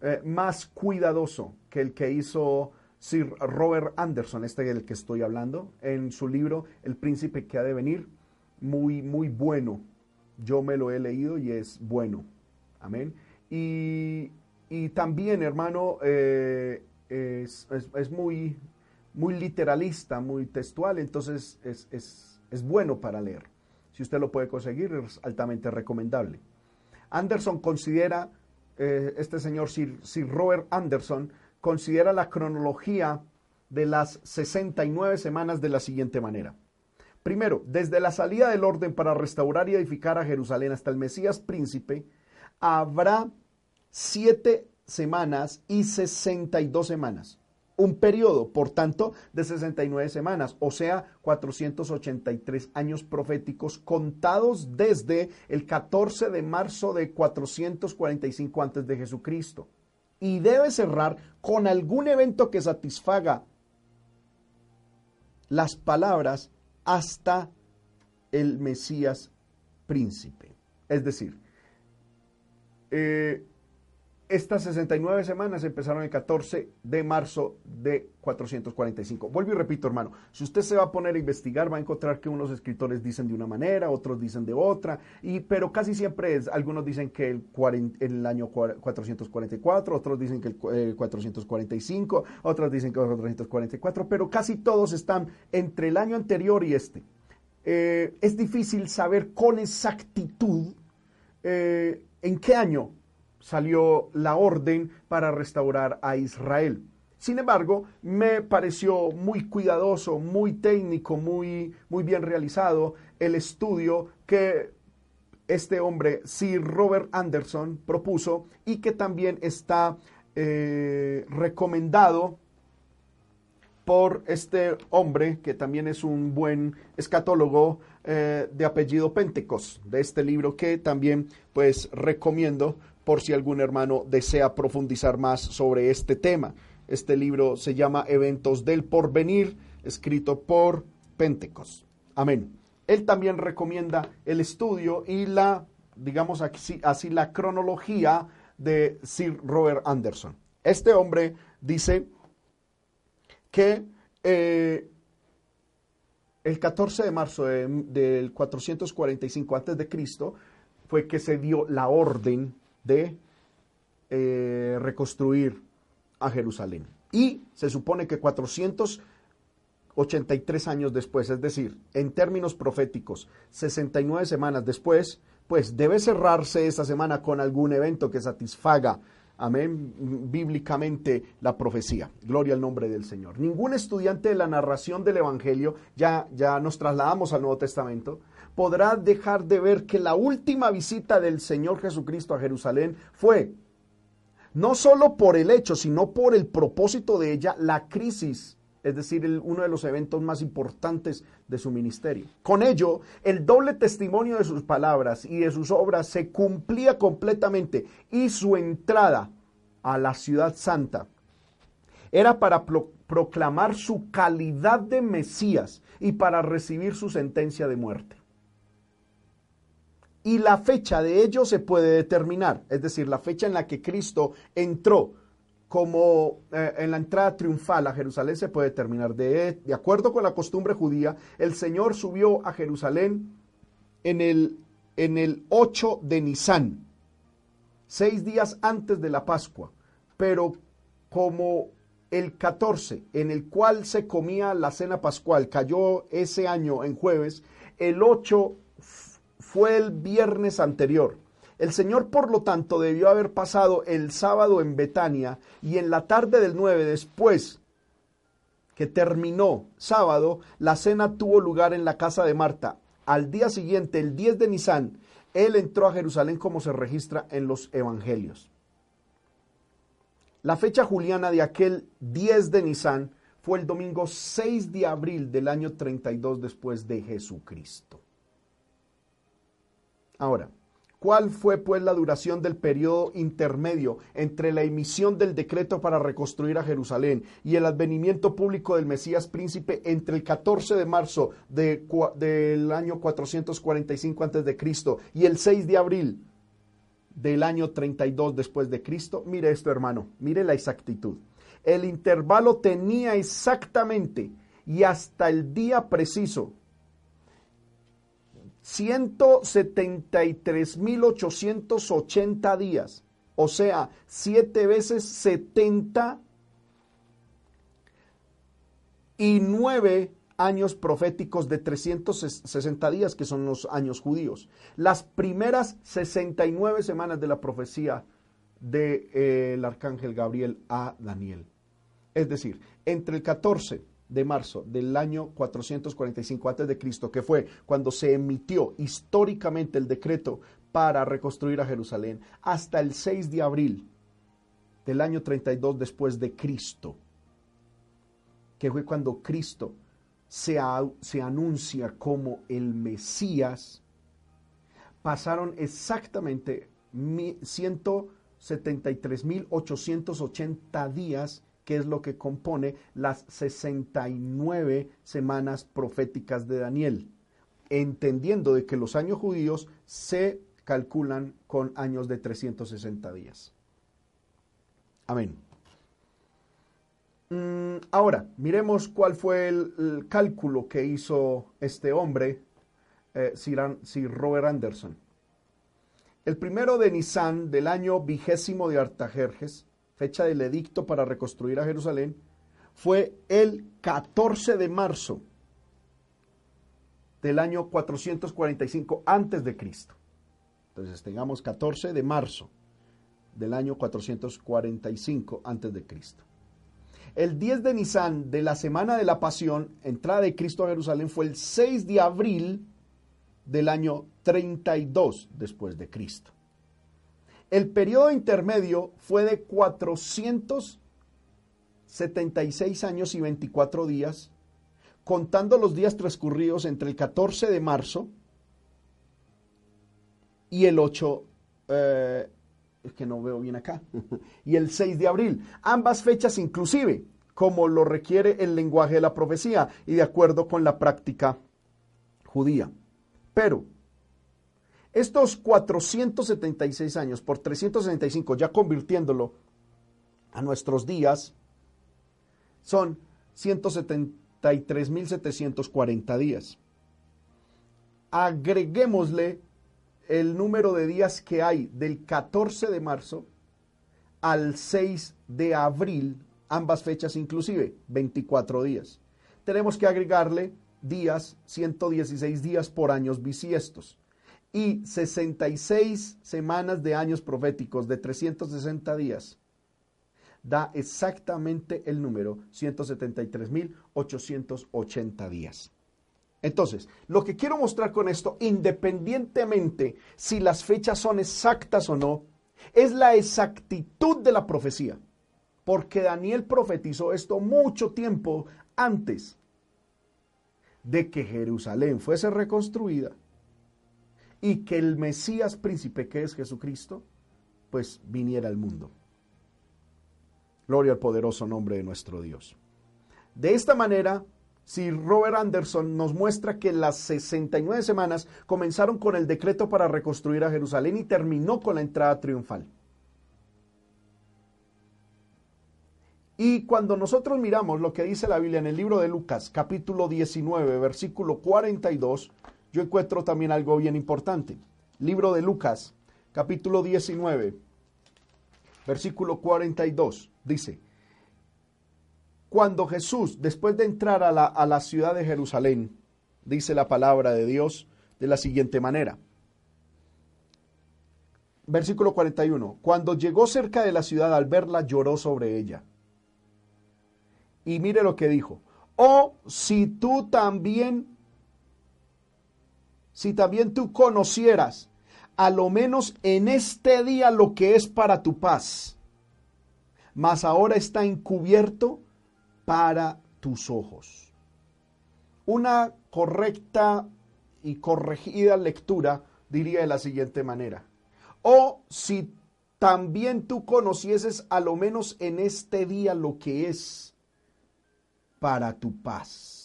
eh, más cuidadoso que el que hizo Sir Robert Anderson, este del que estoy hablando, en su libro El príncipe que ha de venir. Muy, muy bueno. Yo me lo he leído y es bueno. Amén. Y y también, hermano, eh, es, muy, muy literalista, muy textual, entonces es, bueno para leer. Si usted lo puede conseguir, es altamente recomendable. Anderson considera, eh, este señor Sir, Sir Robert Anderson, considera la cronología de las 69 semanas de la siguiente manera. Primero, desde la salida del orden para restaurar y edificar a Jerusalén hasta el Mesías príncipe, habrá siete semanas y 62 semanas. Un periodo, por tanto, de 69 semanas, o sea, 483 años proféticos contados desde el 14 de marzo de 445 antes de Jesucristo. Y debe cerrar con algún evento que satisfaga las palabras hasta el Mesías príncipe. Es decir, eh, estas 69 semanas empezaron el 14 de marzo de 445. Vuelvo y repito, hermano, si usted se va a poner a investigar, va a encontrar que unos escritores dicen de una manera, otros dicen de otra, y, pero casi siempre es, algunos dicen que el, el año 444, otros dicen que el 445, eh, otros dicen que el 444, pero casi todos están entre el año anterior y este. Eh, es difícil saber con exactitud eh, en qué año salió la orden para restaurar a Israel. Sin embargo, me pareció muy cuidadoso, muy técnico, muy, muy bien realizado el estudio que este hombre, Sir Robert Anderson, propuso y que también está eh, recomendado por este hombre, que también es un buen escatólogo eh, de apellido Pentecos, de este libro que también pues recomiendo por si algún hermano desea profundizar más sobre este tema. Este libro se llama Eventos del Porvenir, escrito por Pentecos. Amén. Él también recomienda el estudio y la, digamos así, la cronología de Sir Robert Anderson. Este hombre dice que eh, el 14 de marzo del 445 a.C. fue que se dio la orden de eh, reconstruir a Jerusalén. Y se supone que 483 años después, es decir, en términos proféticos, 69 semanas después, pues debe cerrarse esta semana con algún evento que satisfaga, amén, bíblicamente la profecía. Gloria al nombre del Señor. Ningún estudiante de la narración del Evangelio, ya, ya nos trasladamos al Nuevo Testamento, podrá dejar de ver que la última visita del Señor Jesucristo a Jerusalén fue no solo por el hecho, sino por el propósito de ella, la crisis, es decir, uno de los eventos más importantes de su ministerio. Con ello, el doble testimonio de sus palabras y de sus obras se cumplía completamente y su entrada a la ciudad santa era para proclamar su calidad de Mesías y para recibir su sentencia de muerte y la fecha de ello se puede determinar, es decir, la fecha en la que Cristo entró como eh, en la entrada triunfal a Jerusalén se puede determinar. De, de acuerdo con la costumbre judía, el Señor subió a Jerusalén en el, en el 8 de Nisan, seis días antes de la Pascua, pero como el 14, en el cual se comía la cena pascual, cayó ese año en jueves, el 8 fue el viernes anterior. El Señor, por lo tanto, debió haber pasado el sábado en Betania y en la tarde del 9 después que terminó sábado, la cena tuvo lugar en la casa de Marta. Al día siguiente, el 10 de Nisan, él entró a Jerusalén como se registra en los evangelios. La fecha juliana de aquel 10 de Nisan fue el domingo 6 de abril del año 32 después de Jesucristo. Ahora, ¿cuál fue pues la duración del periodo intermedio entre la emisión del decreto para reconstruir a Jerusalén y el advenimiento público del Mesías príncipe entre el 14 de marzo del año 445 a.C. y el 6 de abril del año 32 después de Cristo? Mire esto, hermano, mire la exactitud. El intervalo tenía exactamente y hasta el día preciso 173.880 días, o sea, siete veces 70 y nueve años proféticos de 360 días, que son los años judíos. Las primeras 69 semanas de la profecía del de, eh, arcángel Gabriel a Daniel. Es decir, entre el 14 de marzo del año 445 a.C., que fue cuando se emitió históricamente el decreto para reconstruir a Jerusalén, hasta el 6 de abril del año 32 después de Cristo, que fue cuando Cristo se, se anuncia como el Mesías, pasaron exactamente 173.880 días que es lo que compone las 69 semanas proféticas de Daniel, entendiendo de que los años judíos se calculan con años de 360 días. Amén. Mm, ahora, miremos cuál fue el, cálculo que hizo este hombre, eh, Sir, Robert Anderson. El primero de Nisan del año vigésimo de Artajerjes, fecha del edicto para reconstruir a Jerusalén, fue el 14 de marzo del año 445 antes de Cristo. Entonces tengamos 14 de marzo del año 445 antes de Cristo. El 10 de Nisan de la semana de la Pasión, entrada de Cristo a Jerusalén, fue el 6 de abril del año 32 después de Cristo. El periodo intermedio fue de 476 años y 24 días, contando los días transcurridos entre el 14 de marzo y el 8, eh, que no veo bien acá, y el 6 de abril. Ambas fechas inclusive, como lo requiere el lenguaje de la profecía y de acuerdo con la práctica judía. Pero estos 476 años por 365, ya convirtiéndolo a nuestros días, son 173.740 días. Agreguémosle el número de días que hay del 14 de marzo al 6 de abril, ambas fechas inclusive, 24 días. Tenemos que agregarle días, 116 días por años bisiestos y 66 semanas de años proféticos de 360 días. Da exactamente el número 173.880 días. Entonces, lo que quiero mostrar con esto, independientemente si las fechas son exactas o no, es la exactitud de la profecía. Porque Daniel profetizó esto mucho tiempo antes de que Jerusalén fuese reconstruida y que el Mesías príncipe que es Jesucristo, pues viniera al mundo. Gloria al poderoso nombre de nuestro Dios. De esta manera, si Robert Anderson nos muestra que las 69 semanas comenzaron con el decreto para reconstruir a Jerusalén y terminó con la entrada triunfal. Y cuando nosotros miramos lo que dice la Biblia en el libro de Lucas, capítulo 19, versículo 42, yo encuentro también algo bien importante. Libro de Lucas, capítulo 19, versículo 42, dice, cuando Jesús, después de entrar a la, a la ciudad de Jerusalén, dice la palabra de Dios de la siguiente manera. Versículo 41. Cuando llegó cerca de la ciudad al verla, lloró sobre ella. Y mire lo que dijo. Oh, si tú también si también tú conocieras a lo menos en este día lo que es para tu paz, mas ahora está encubierto para tus ojos. Una correcta y corregida lectura diría de la siguiente manera. O si también tú conocieses a lo menos en este día lo que es para tu paz.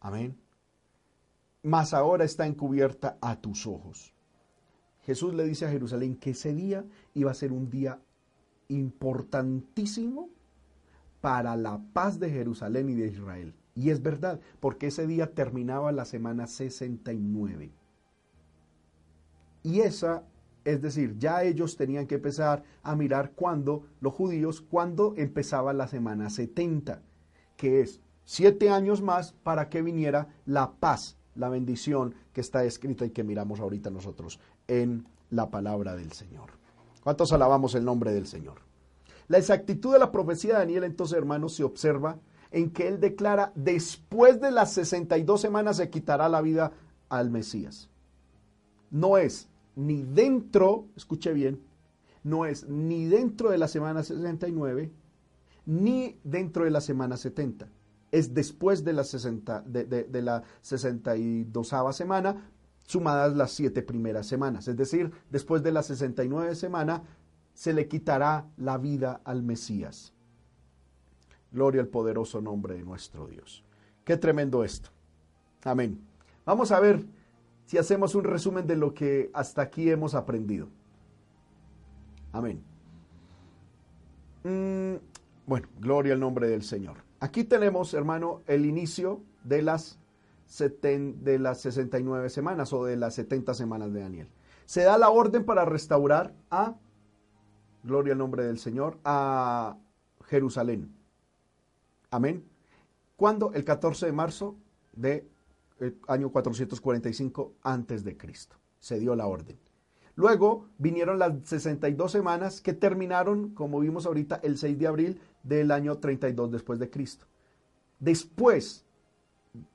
Amén. Mas ahora está encubierta a tus ojos. Jesús le dice a Jerusalén que ese día iba a ser un día importantísimo para la paz de Jerusalén y de Israel. Y es verdad, porque ese día terminaba la semana 69. Y esa, es decir, ya ellos tenían que empezar a mirar cuándo, los judíos, cuándo empezaba la semana 70, que es siete años más para que viniera la paz, la bendición que está escrita y que miramos ahorita nosotros en la palabra del Señor. ¿Cuántos alabamos el nombre del Señor? La exactitud de la profecía de Daniel, entonces, hermanos, se observa en que él declara, después de las 62 semanas se quitará la vida al Mesías. No es ni dentro, escuche bien, no es ni dentro de la semana 69, ni dentro de la semana 70 es después de la, 60, de, la 62 semana, sumadas las siete primeras semanas. Es decir, después de la 69 semana, se le quitará la vida al Mesías. Gloria al poderoso nombre de nuestro Dios. Qué tremendo esto. Amén. Vamos a ver si hacemos un resumen de lo que hasta aquí hemos aprendido. Amén. Mm, bueno, gloria al nombre del Señor. Aquí tenemos, hermano, el inicio de las, de las 69 semanas o de las 70 semanas de Daniel. Se da la orden para restaurar a, gloria al nombre del Señor, a Jerusalén. Amén. ¿Cuándo? El 14 de marzo de eh, año 445 antes de Cristo. Se dio la orden. Luego vinieron las 62 semanas que terminaron, como vimos ahorita, el 6 de abril del año 32 después de Cristo. Después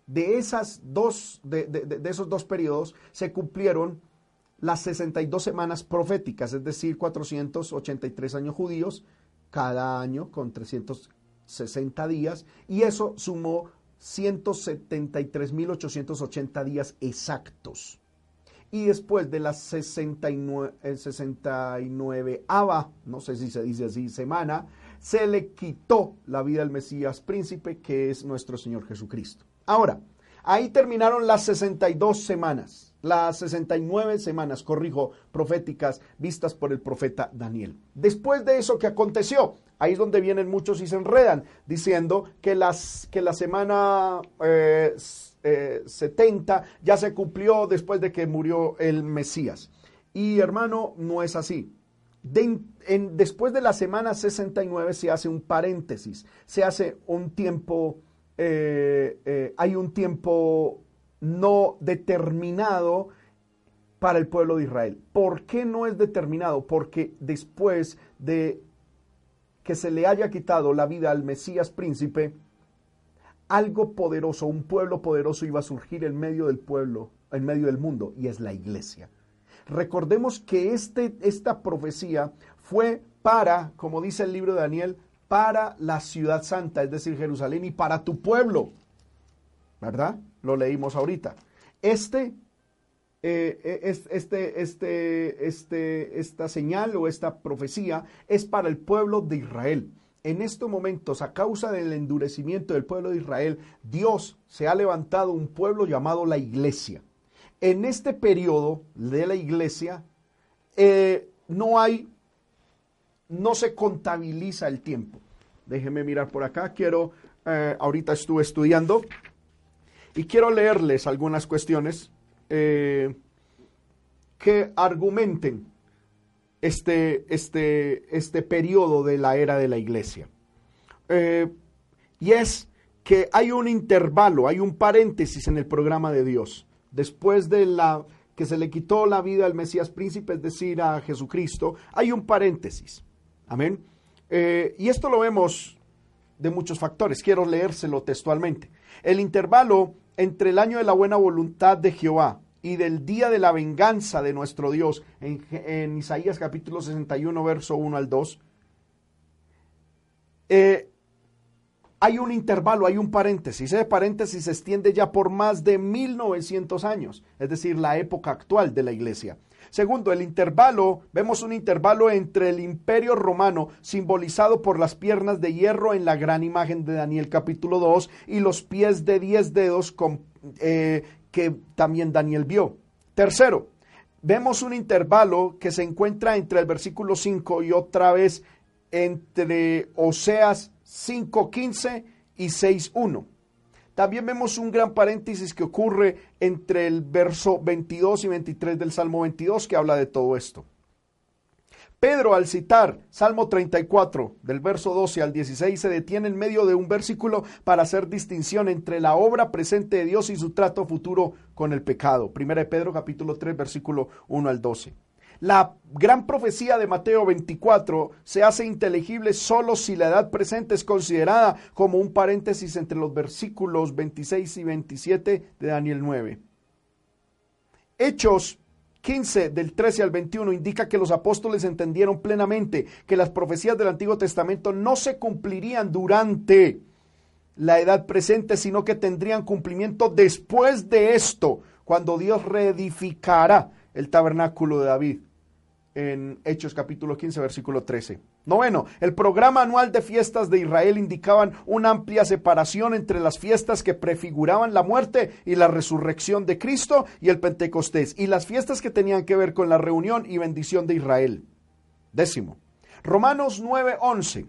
de, esas dos, de, de esos dos periodos se cumplieron las 62 semanas proféticas, es decir, 483 años judíos, cada año con 360 días, y eso sumó 173.880 días exactos y después de las 69, 69 ava, no sé si se dice así, semana, se le quitó la vida al Mesías príncipe, que es nuestro Señor Jesucristo. Ahora, ahí terminaron las 62 semanas, las 69 semanas, corrijo, proféticas vistas por el profeta Daniel. Después de eso que aconteció, ahí es donde vienen muchos y se enredan, diciendo que, las, que la semana... Eh, 70 eh, ya se cumplió después de que murió el Mesías. Y hermano, no es así. después de la semana 69 se hace un paréntesis, se hace un tiempo, eh, eh, hay un tiempo no determinado para el pueblo de Israel. ¿Por qué no es determinado? Porque después de que se le haya quitado la vida al Mesías príncipe, algo poderoso, un pueblo poderoso iba a surgir en medio del pueblo, en medio del mundo, y es la iglesia. Recordemos que este, esta profecía fue para, como dice el libro de Daniel, para la ciudad santa, es decir, Jerusalén, y para tu pueblo. ¿Verdad? Lo leímos ahorita. Este, eh, eh, este, este, este, esta señal o esta profecía es para el pueblo de Israel en estos momentos, a causa del endurecimiento del pueblo de Israel, Dios se ha levantado un pueblo llamado la iglesia. En este periodo de la iglesia, eh, no hay, no se contabiliza el tiempo. Déjenme mirar por acá, quiero, ahorita estuve estudiando y quiero leerles algunas cuestiones eh, que argumenten este, este, este periodo de la era de la iglesia. Eh, y es que hay un intervalo, hay un paréntesis en el programa de Dios. Después de la que se le quitó la vida al Mesías príncipe, es decir, a Jesucristo, hay un paréntesis. Amén. Eh, y esto lo vemos de muchos factores. Quiero leérselo textualmente. El intervalo entre el año de la buena voluntad de Jehová y del día de la venganza de nuestro Dios, en, Isaías capítulo 61, verso 1 al 2, eh, hay un intervalo, hay un paréntesis. Ese paréntesis se extiende ya por más de 1900 años, es decir, la época actual de la iglesia. Segundo, el intervalo, vemos un intervalo entre el imperio romano, simbolizado por las piernas de hierro en la gran imagen de Daniel capítulo 2, y los pies de diez dedos eh, que también Daniel vio. Tercero, vemos un intervalo que se encuentra entre el versículo 5 y otra vez entre Oseas 5.15 y 6.1. También vemos un gran paréntesis que ocurre entre el verso 22 y 23 del Salmo 22 que habla de todo esto. Pedro al citar Salmo 34 del verso 12 al 16 se detiene en medio de un versículo para hacer distinción entre la obra presente de Dios y su trato futuro con el pecado. Primera de Pedro capítulo 3 versículo 1 al 12. La gran profecía de Mateo 24 se hace inteligible solo si la edad presente es considerada como un paréntesis entre los versículos 26 y 27 de Daniel 9. Hechos 15 del 13 al 21 indica que los apóstoles entendieron plenamente que las profecías del Antiguo Testamento no se cumplirían durante la edad presente, sino que tendrían cumplimiento después de esto, cuando Dios reedificará el tabernáculo de David en Hechos capítulo 15, versículo 13. Noveno, el programa anual de fiestas de Israel indicaban una amplia separación entre las fiestas que prefiguraban la muerte y la resurrección de Cristo y el Pentecostés, y las fiestas que tenían que ver con la reunión y bendición de Israel. Décimo. Romanos 9:11.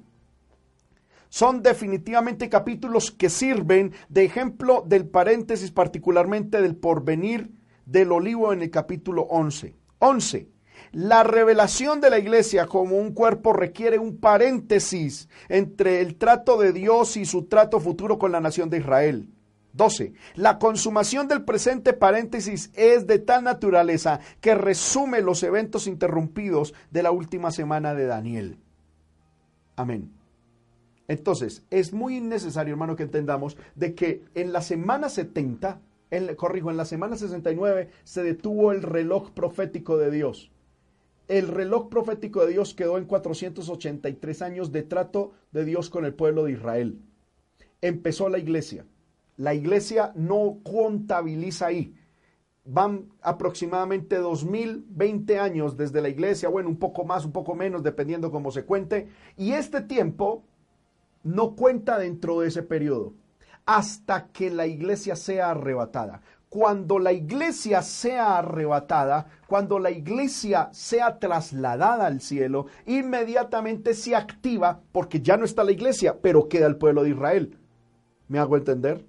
Son definitivamente capítulos que sirven de ejemplo del paréntesis, particularmente del porvenir del olivo en el capítulo 11. 11. La revelación de la iglesia como un cuerpo requiere un paréntesis entre el trato de Dios y su trato futuro con la nación de Israel. 12. La consumación del presente paréntesis es de tal naturaleza que resume los eventos interrumpidos de la última semana de Daniel. Amén. Entonces, es muy necesario, hermano, que entendamos de que en la semana 70, en, corrijo, en la semana 69 se detuvo el reloj profético de Dios. El reloj profético de Dios quedó en 483 años de trato de Dios con el pueblo de Israel. Empezó la iglesia. La iglesia no contabiliza ahí. Van aproximadamente 2020 años desde la iglesia, bueno, un poco más, un poco menos, dependiendo cómo se cuente. Y este tiempo no cuenta dentro de ese periodo hasta que la iglesia sea arrebatada cuando la iglesia sea arrebatada, cuando la iglesia sea trasladada al cielo, inmediatamente se activa, porque ya no está la iglesia, pero queda el pueblo de Israel. ¿Me hago entender?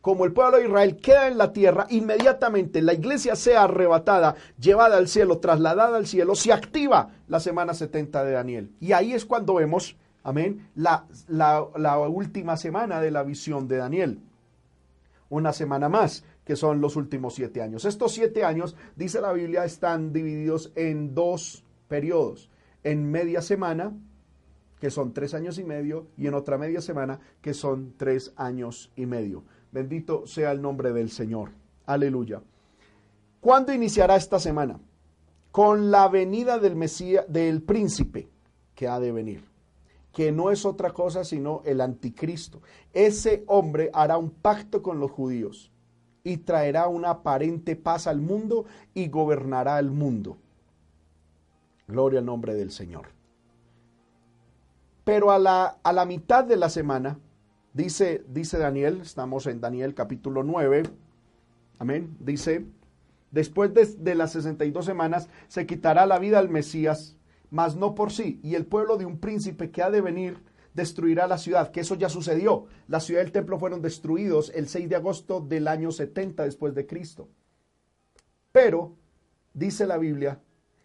Como el pueblo de Israel queda en la tierra, inmediatamente la iglesia sea arrebatada, llevada al cielo, trasladada al cielo, se activa la semana 70 de Daniel. Y ahí es cuando vemos, amén, la, la, la última semana de la visión de Daniel. Una semana más que son los últimos siete años. Estos siete años, dice la Biblia, están divididos en dos periodos. En media semana, que son tres años y medio, y en otra media semana, que son tres años y medio. Bendito sea el nombre del Señor. Aleluya. ¿Cuándo iniciará esta semana? Con la venida del Mesías, del príncipe que ha de venir, que no es otra cosa sino el anticristo. Ese hombre hará un pacto con los judíos y traerá una aparente paz al mundo y gobernará el mundo. Gloria al nombre del Señor. Pero a la, a la mitad de la semana, dice, dice Daniel, estamos en Daniel capítulo 9, amén, dice, después de, de las 62 semanas se quitará la vida al Mesías, mas no por sí, y el pueblo de un príncipe que ha de venir destruirá la ciudad, que eso ya sucedió. La ciudad y el templo fueron destruidos el 6 de agosto del año 70 después de Cristo. Pero, dice la Biblia,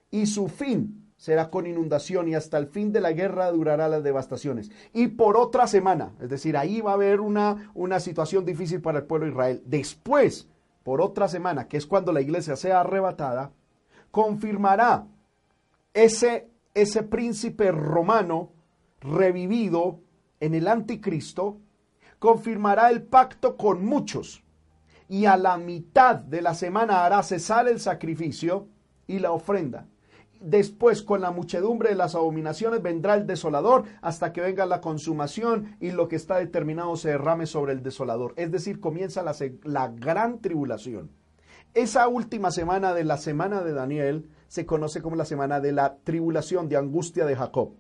y su fin será con inundación y hasta el fin de la guerra durará las devastaciones. Y por otra semana, es decir, ahí va a haber una, una situación difícil para el pueblo de Israel. Después, por otra semana, que es cuando la iglesia sea arrebatada, confirmará ese, ese príncipe romano revivido en el anticristo, confirmará el pacto con muchos y a la mitad de la semana hará cesar el sacrificio y la ofrenda. Después, con la muchedumbre de las abominaciones, vendrá el desolador hasta que venga la consumación y lo que está determinado se derrame sobre el desolador. Es decir, comienza la, la gran tribulación. Esa última semana de la semana de Daniel se conoce como la semana de la tribulación, de angustia de Jacob.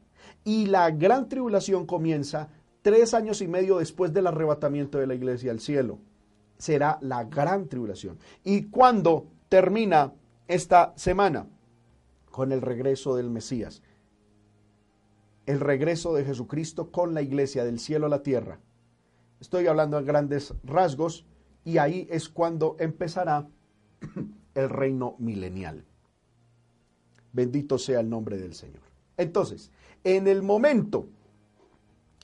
Y la gran tribulación comienza tres años y medio después del arrebatamiento de la iglesia al cielo. Será la gran tribulación. ¿Y cuándo termina esta semana? Con el regreso del Mesías. El regreso de Jesucristo con la iglesia del cielo a la tierra. Estoy hablando en grandes rasgos y ahí es cuando empezará el reino milenial. Bendito sea el nombre del Señor. Entonces, en el momento,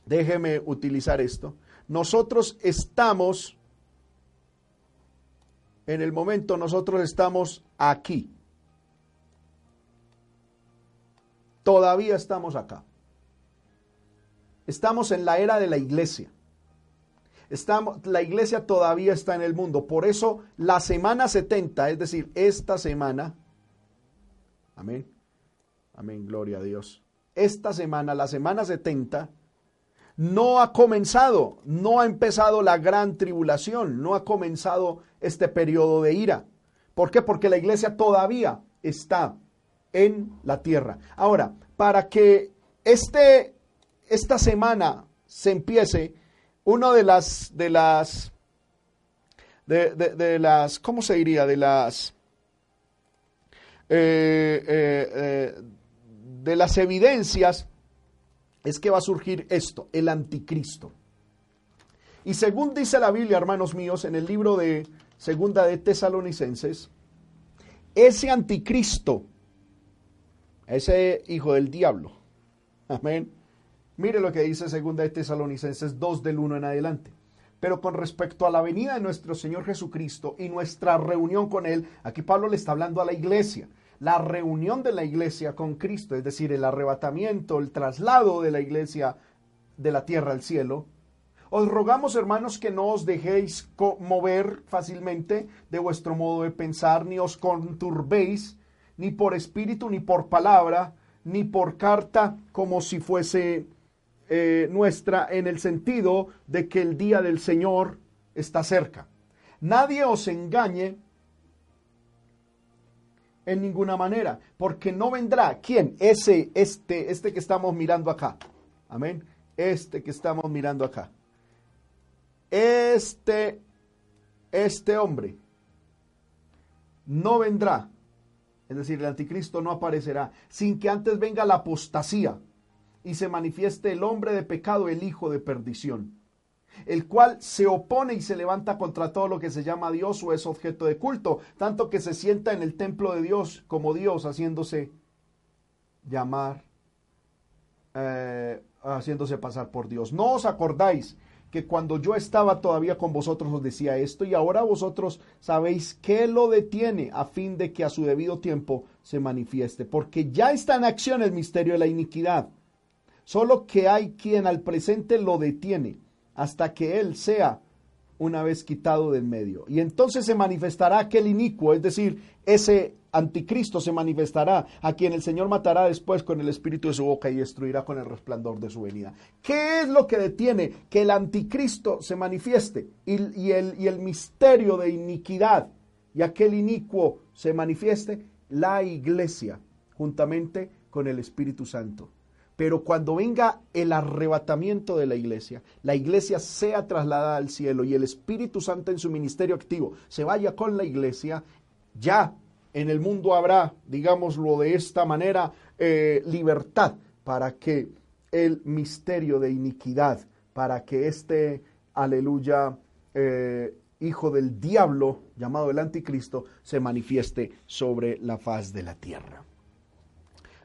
déjeme utilizar esto, nosotros estamos, en el momento nosotros estamos aquí. Todavía estamos acá. Estamos en la era de la iglesia. Estamos, la iglesia todavía está en el mundo. Por eso la semana 70, es decir, esta semana, amén, amén, gloria a Dios esta semana, la semana 70, no ha comenzado, no ha empezado la gran tribulación, no ha comenzado este periodo de ira. ¿Por qué? Porque la iglesia todavía está en la tierra. Ahora, para que este, esta semana se empiece, uno de las, de las, de, las, ¿cómo se diría? De las, eh, eh, eh, de las evidencias es que va a surgir esto, el anticristo. Y según dice la Biblia, hermanos míos, en el libro de Segunda de Tesalonicenses, ese anticristo, ese hijo del diablo, amén. Mire lo que dice Segunda de Tesalonicenses 2 del 1 en adelante. Pero con respecto a la venida de nuestro Señor Jesucristo y nuestra reunión con Él, aquí Pablo le está hablando a la iglesia la reunión de la iglesia con Cristo, es decir, el arrebatamiento, el traslado de la iglesia de la tierra al cielo, os rogamos, hermanos, que no os dejéis mover fácilmente de vuestro modo de pensar, ni os conturbéis, ni por espíritu, ni por palabra, ni por carta, como si fuese eh, nuestra, en el sentido de que el día del Señor está cerca. Nadie os engañe en ninguna manera, porque no vendrá. ¿Quién? Ese, este, este que estamos mirando acá. Amén. Este que estamos mirando acá. Este, este hombre no vendrá. Es decir, el anticristo no aparecerá sin que antes venga la apostasía y se manifieste el hombre de pecado, el hijo de perdición el cual se opone y se levanta contra todo lo que se llama Dios o es objeto de culto, tanto que se sienta en el templo de Dios como Dios, haciéndose llamar, eh, haciéndose pasar por Dios. No os acordáis que cuando yo estaba todavía con vosotros os decía esto y ahora vosotros sabéis que lo detiene a fin de que a su debido tiempo se manifieste, porque ya está en acción el misterio de la iniquidad, solo que hay quien al presente lo detiene hasta que Él sea una vez quitado del medio. Y entonces se manifestará aquel inicuo, es decir, ese anticristo se manifestará, a quien el Señor matará después con el espíritu de su boca y destruirá con el resplandor de su venida. ¿Qué es lo que detiene que el anticristo se manifieste y, el, y el misterio de iniquidad y aquel inicuo se manifieste? La iglesia, juntamente con el Espíritu Santo. Pero cuando venga el arrebatamiento de la iglesia, la iglesia sea trasladada al cielo y el Espíritu Santo en su ministerio activo se vaya con la iglesia, ya en el mundo habrá, digámoslo de esta manera, eh, libertad para que el misterio de iniquidad, para que este, aleluya, eh, hijo del diablo, llamado el anticristo, se manifieste sobre la faz de la tierra.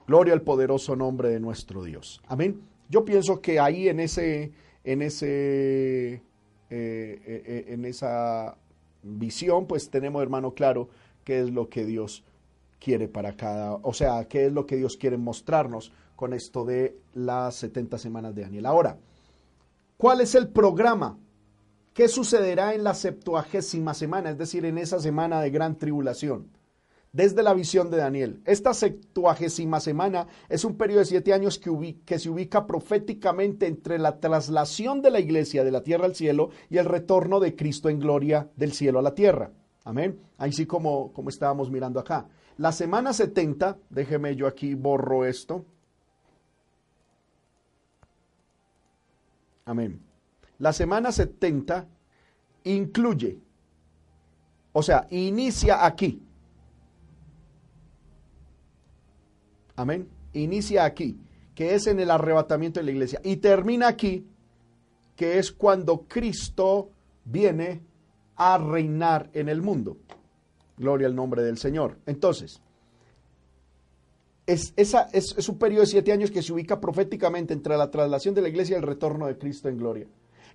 Gloria al poderoso nombre de nuestro Dios. Amén. Yo pienso que ahí en ese, en ese, eh, eh, en esa visión, pues tenemos, hermano, claro qué es lo que Dios quiere para cada, o sea, qué es lo que Dios quiere mostrarnos con esto de las 70 semanas de Daniel. Ahora, ¿cuál es el programa? ¿Qué sucederá en la septuagésima semana, es decir, en esa semana de gran tribulación? Desde la visión de Daniel. Esta septuagésima semana es un periodo de siete años que, que, se ubica proféticamente entre la traslación de la iglesia de la tierra al cielo y el retorno de Cristo en gloria del cielo a la tierra. Amén. Así como, como estábamos mirando acá. La semana 70, déjeme yo aquí borro esto. Amén. La semana 70 incluye, o sea, inicia aquí Amén. Inicia aquí, que es en el arrebatamiento de la iglesia. Y termina aquí, que es cuando Cristo viene a reinar en el mundo. Gloria al nombre del Señor. Entonces, es, esa, es, es, un periodo de siete años que se ubica proféticamente entre la traslación de la iglesia y el retorno de Cristo en gloria.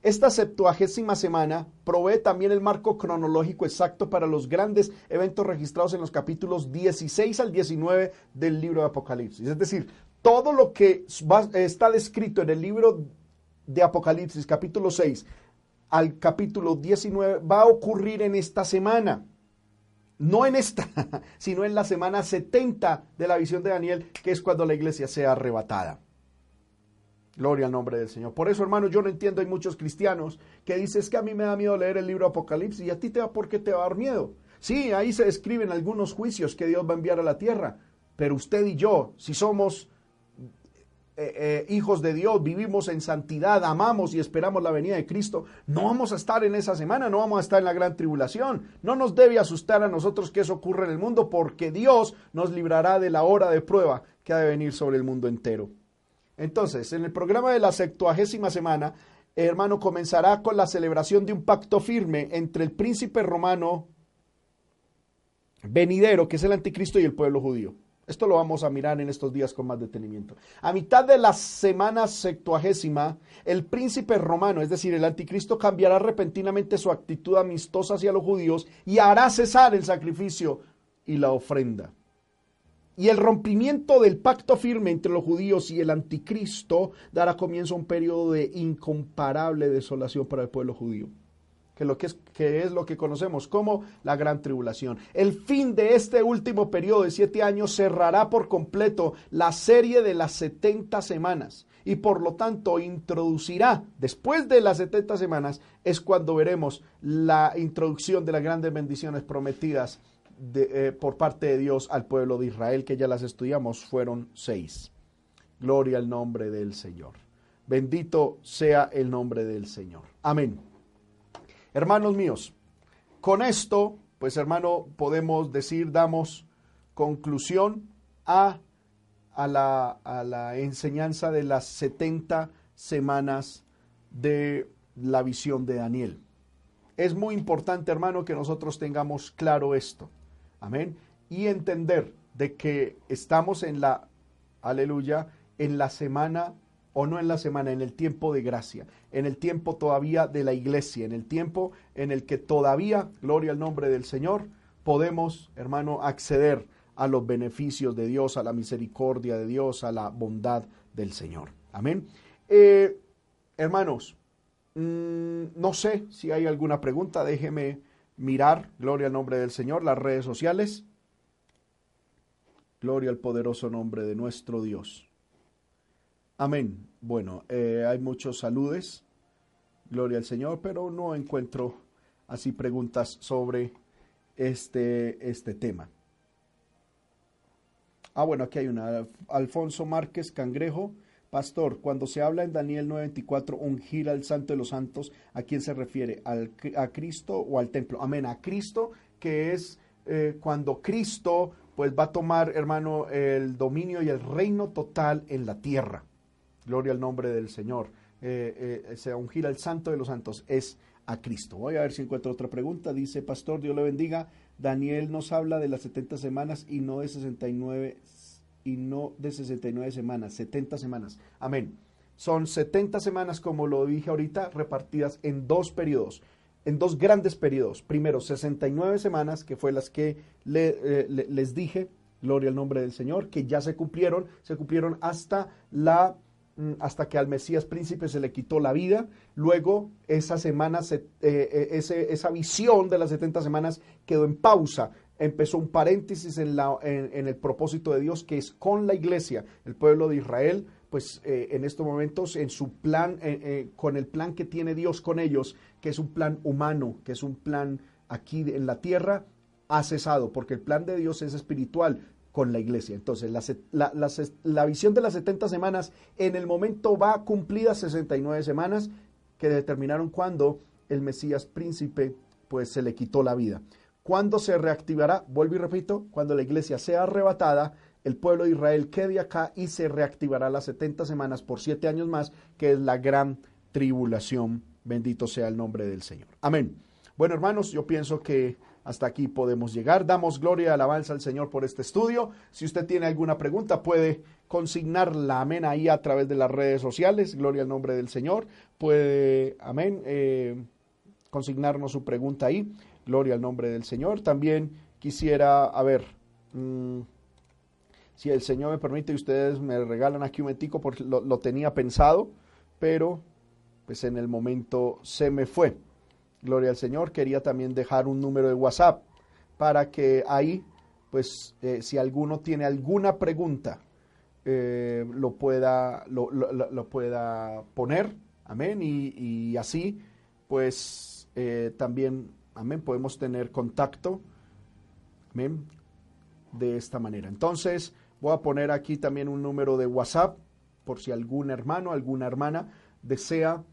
Esta septuagésima semana provee también el marco cronológico exacto para los grandes eventos registrados en los capítulos 16 al 19 del libro de Apocalipsis. Es decir, todo lo que está descrito en el libro de Apocalipsis, capítulo 6 al capítulo 19, va a ocurrir en esta semana. No en esta, sino en la semana 70 de la visión de Daniel, que es cuando la iglesia sea arrebatada. Gloria al nombre del Señor. Por eso, hermano, yo no entiendo, hay muchos cristianos que dicen, es que a mí me da miedo leer el libro Apocalipsis y a ti te va, ¿por qué te va a dar miedo? Sí, ahí se describen algunos juicios que Dios va a enviar a la tierra, pero usted y yo, si somos eh, eh, hijos de Dios, vivimos en santidad, amamos y esperamos la venida de Cristo, no vamos a estar en esa semana, no vamos a estar en la gran tribulación. No nos debe asustar a nosotros que eso ocurra en el mundo porque Dios nos librará de la hora de prueba que ha de venir sobre el mundo entero. Entonces, en el programa de la septuagésima semana, hermano, comenzará con la celebración de un pacto firme entre el príncipe romano venidero, que es el anticristo, y el pueblo judío. Esto lo vamos a mirar en estos días con más detenimiento. A mitad de la semana septuagésima, el príncipe romano, es decir, el anticristo, cambiará repentinamente su actitud amistosa hacia los judíos y hará cesar el sacrificio y la ofrenda. Y el rompimiento del pacto firme entre los judíos y el anticristo dará comienzo a un periodo de incomparable desolación para el pueblo judío que, lo que, es, es lo que conocemos como la gran tribulación. El fin de este último periodo de siete años cerrará por completo la serie de las 70 semanas y por lo tanto introducirá, después de las 70 semanas, es cuando veremos la introducción de las grandes bendiciones prometidas eh, por parte de Dios al pueblo de Israel, que ya las estudiamos, fueron seis. Gloria al nombre del Señor. Bendito sea el nombre del Señor. Amén. Hermanos míos, con esto, pues hermano, podemos decir, damos conclusión a, a, la, a la enseñanza de las 70 semanas de la visión de Daniel. Es muy importante, hermano, que nosotros tengamos claro esto. Amén. Y entender de que estamos en la, aleluya, en la semana o no en la semana, en el tiempo de gracia, en el tiempo todavía de la iglesia, en el tiempo en el que todavía, gloria al nombre del Señor, podemos, hermano, acceder a los beneficios de Dios, a la misericordia de Dios, a la bondad del Señor. Amén. Eh, hermanos, mm, no sé si hay alguna pregunta, déjeme mirar, gloria al nombre del Señor, las redes sociales. Gloria al poderoso nombre de nuestro Dios. Amén. Bueno, eh, hay muchos saludes, gloria al Señor, pero no encuentro así preguntas sobre este, este tema. Ah, bueno, aquí hay una. Alfonso Márquez Cangrejo. Pastor, cuando se habla en Daniel 9:24, ungir al santo de los santos, ¿a quién se refiere? ¿Al, ¿A Cristo o al templo? Amén, a Cristo, que es eh, cuando Cristo pues va a tomar, hermano, el dominio y el reino total en la tierra. Gloria al nombre del Señor. Eh, eh, se ungir al santo de los santos es a Cristo. Voy a ver si encuentro otra pregunta. Dice, Pastor, Dios le bendiga. Daniel nos habla de las 70 semanas y no de 69 y no de 69 semanas, 70 semanas. Amén. Son 70 semanas, como lo dije ahorita, repartidas en dos periodos, en dos grandes periodos. Primero, 69 semanas, que fue las que eh, les dije, gloria al nombre del Señor, que ya se cumplieron, se cumplieron hasta la Mm, hasta que al Mesías príncipe se le quitó la vida. Luego, esa semana, eh, eh, esa visión de las 70 semanas quedó en pausa. Empezó un paréntesis en, la, en, el propósito de Dios, que es con la iglesia, el pueblo de Israel, pues eh, en estos momentos, en su plan, con el plan que tiene Dios con ellos, que es un plan humano, que es un plan aquí en la tierra, ha cesado, porque el plan de Dios es espiritual, con la iglesia. Entonces, la, la, visión de las 70 semanas en el momento va cumplida 69 semanas que determinaron cuándo el Mesías príncipe pues se le quitó la vida. ¿Cuándo se reactivará? Vuelvo y repito, cuando la iglesia sea arrebatada, el pueblo de Israel quede acá y se reactivará las 70 semanas por siete años más, que es la gran tribulación. Bendito sea el nombre del Señor. Amén. Bueno, hermanos, yo pienso que hasta aquí podemos llegar. Damos gloria y alabanza al Señor por este estudio. Si usted tiene alguna pregunta, puede consignarla, amén, ahí a través de las redes sociales. Gloria al nombre del Señor. Puede, amén, eh, consignarnos su pregunta ahí. Gloria al nombre del Señor. También quisiera, a ver, mm, si el Señor me permite y ustedes me regalan aquí un metico porque lo, lo tenía pensado, pero pues en el momento se me fue. Gloria al Señor. Quería también dejar un número de WhatsApp para que ahí, pues, eh, si alguno tiene alguna pregunta, eh, lo, pueda, lo, pueda poner. Amén. Y, así, pues, eh, también, amén, podemos tener contacto. Amén. De esta manera. Entonces, voy a poner aquí también un número de WhatsApp por si algún hermano, alguna hermana desea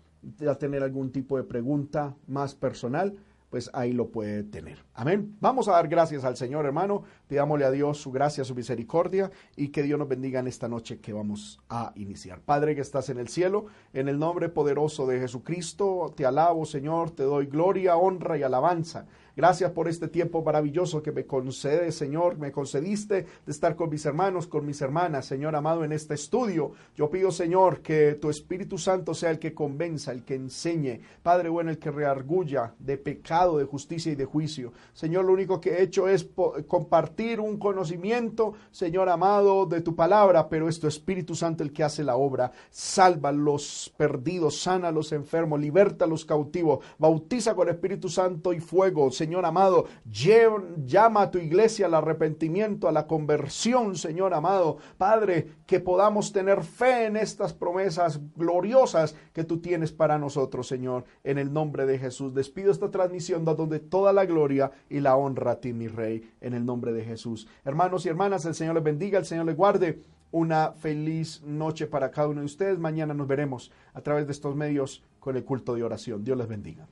tener algún tipo de pregunta más personal, pues ahí lo puede tener. Amén. Vamos a dar gracias al Señor, hermano. Pidámosle a Dios su gracia, su misericordia y que Dios nos bendiga en esta noche que vamos a iniciar. Padre que estás en el cielo, en el nombre poderoso de Jesucristo, te alabo, Señor, te doy gloria, honra y alabanza. Gracias por este tiempo maravilloso que me concede, Señor, me concediste de estar con mis hermanos, con mis hermanas, Señor amado, en este estudio. Yo pido, Señor, que tu Espíritu Santo sea el que convenza, el que enseñe, Padre bueno, el que reargulla de pecado, de justicia y de juicio. Señor, lo único que he hecho es compartir un conocimiento, Señor amado, de tu palabra, pero es tu Espíritu Santo el que hace la obra. Salva a los perdidos, sana a los enfermos, liberta a los cautivos, bautiza con Espíritu Santo y fuego, Señor Señor amado, llama a tu iglesia al arrepentimiento, a la conversión, Señor amado. Padre, que podamos tener fe en estas promesas gloriosas que tú tienes para nosotros, Señor, en el nombre de Jesús. Despido esta transmisión donde toda la gloria y la honra a ti, mi Rey, en el nombre de Jesús. Hermanos y hermanas, el Señor les bendiga, el Señor les guarde. Una feliz noche para cada uno de ustedes. Mañana nos veremos a través de estos medios con el culto de oración. Dios les bendiga.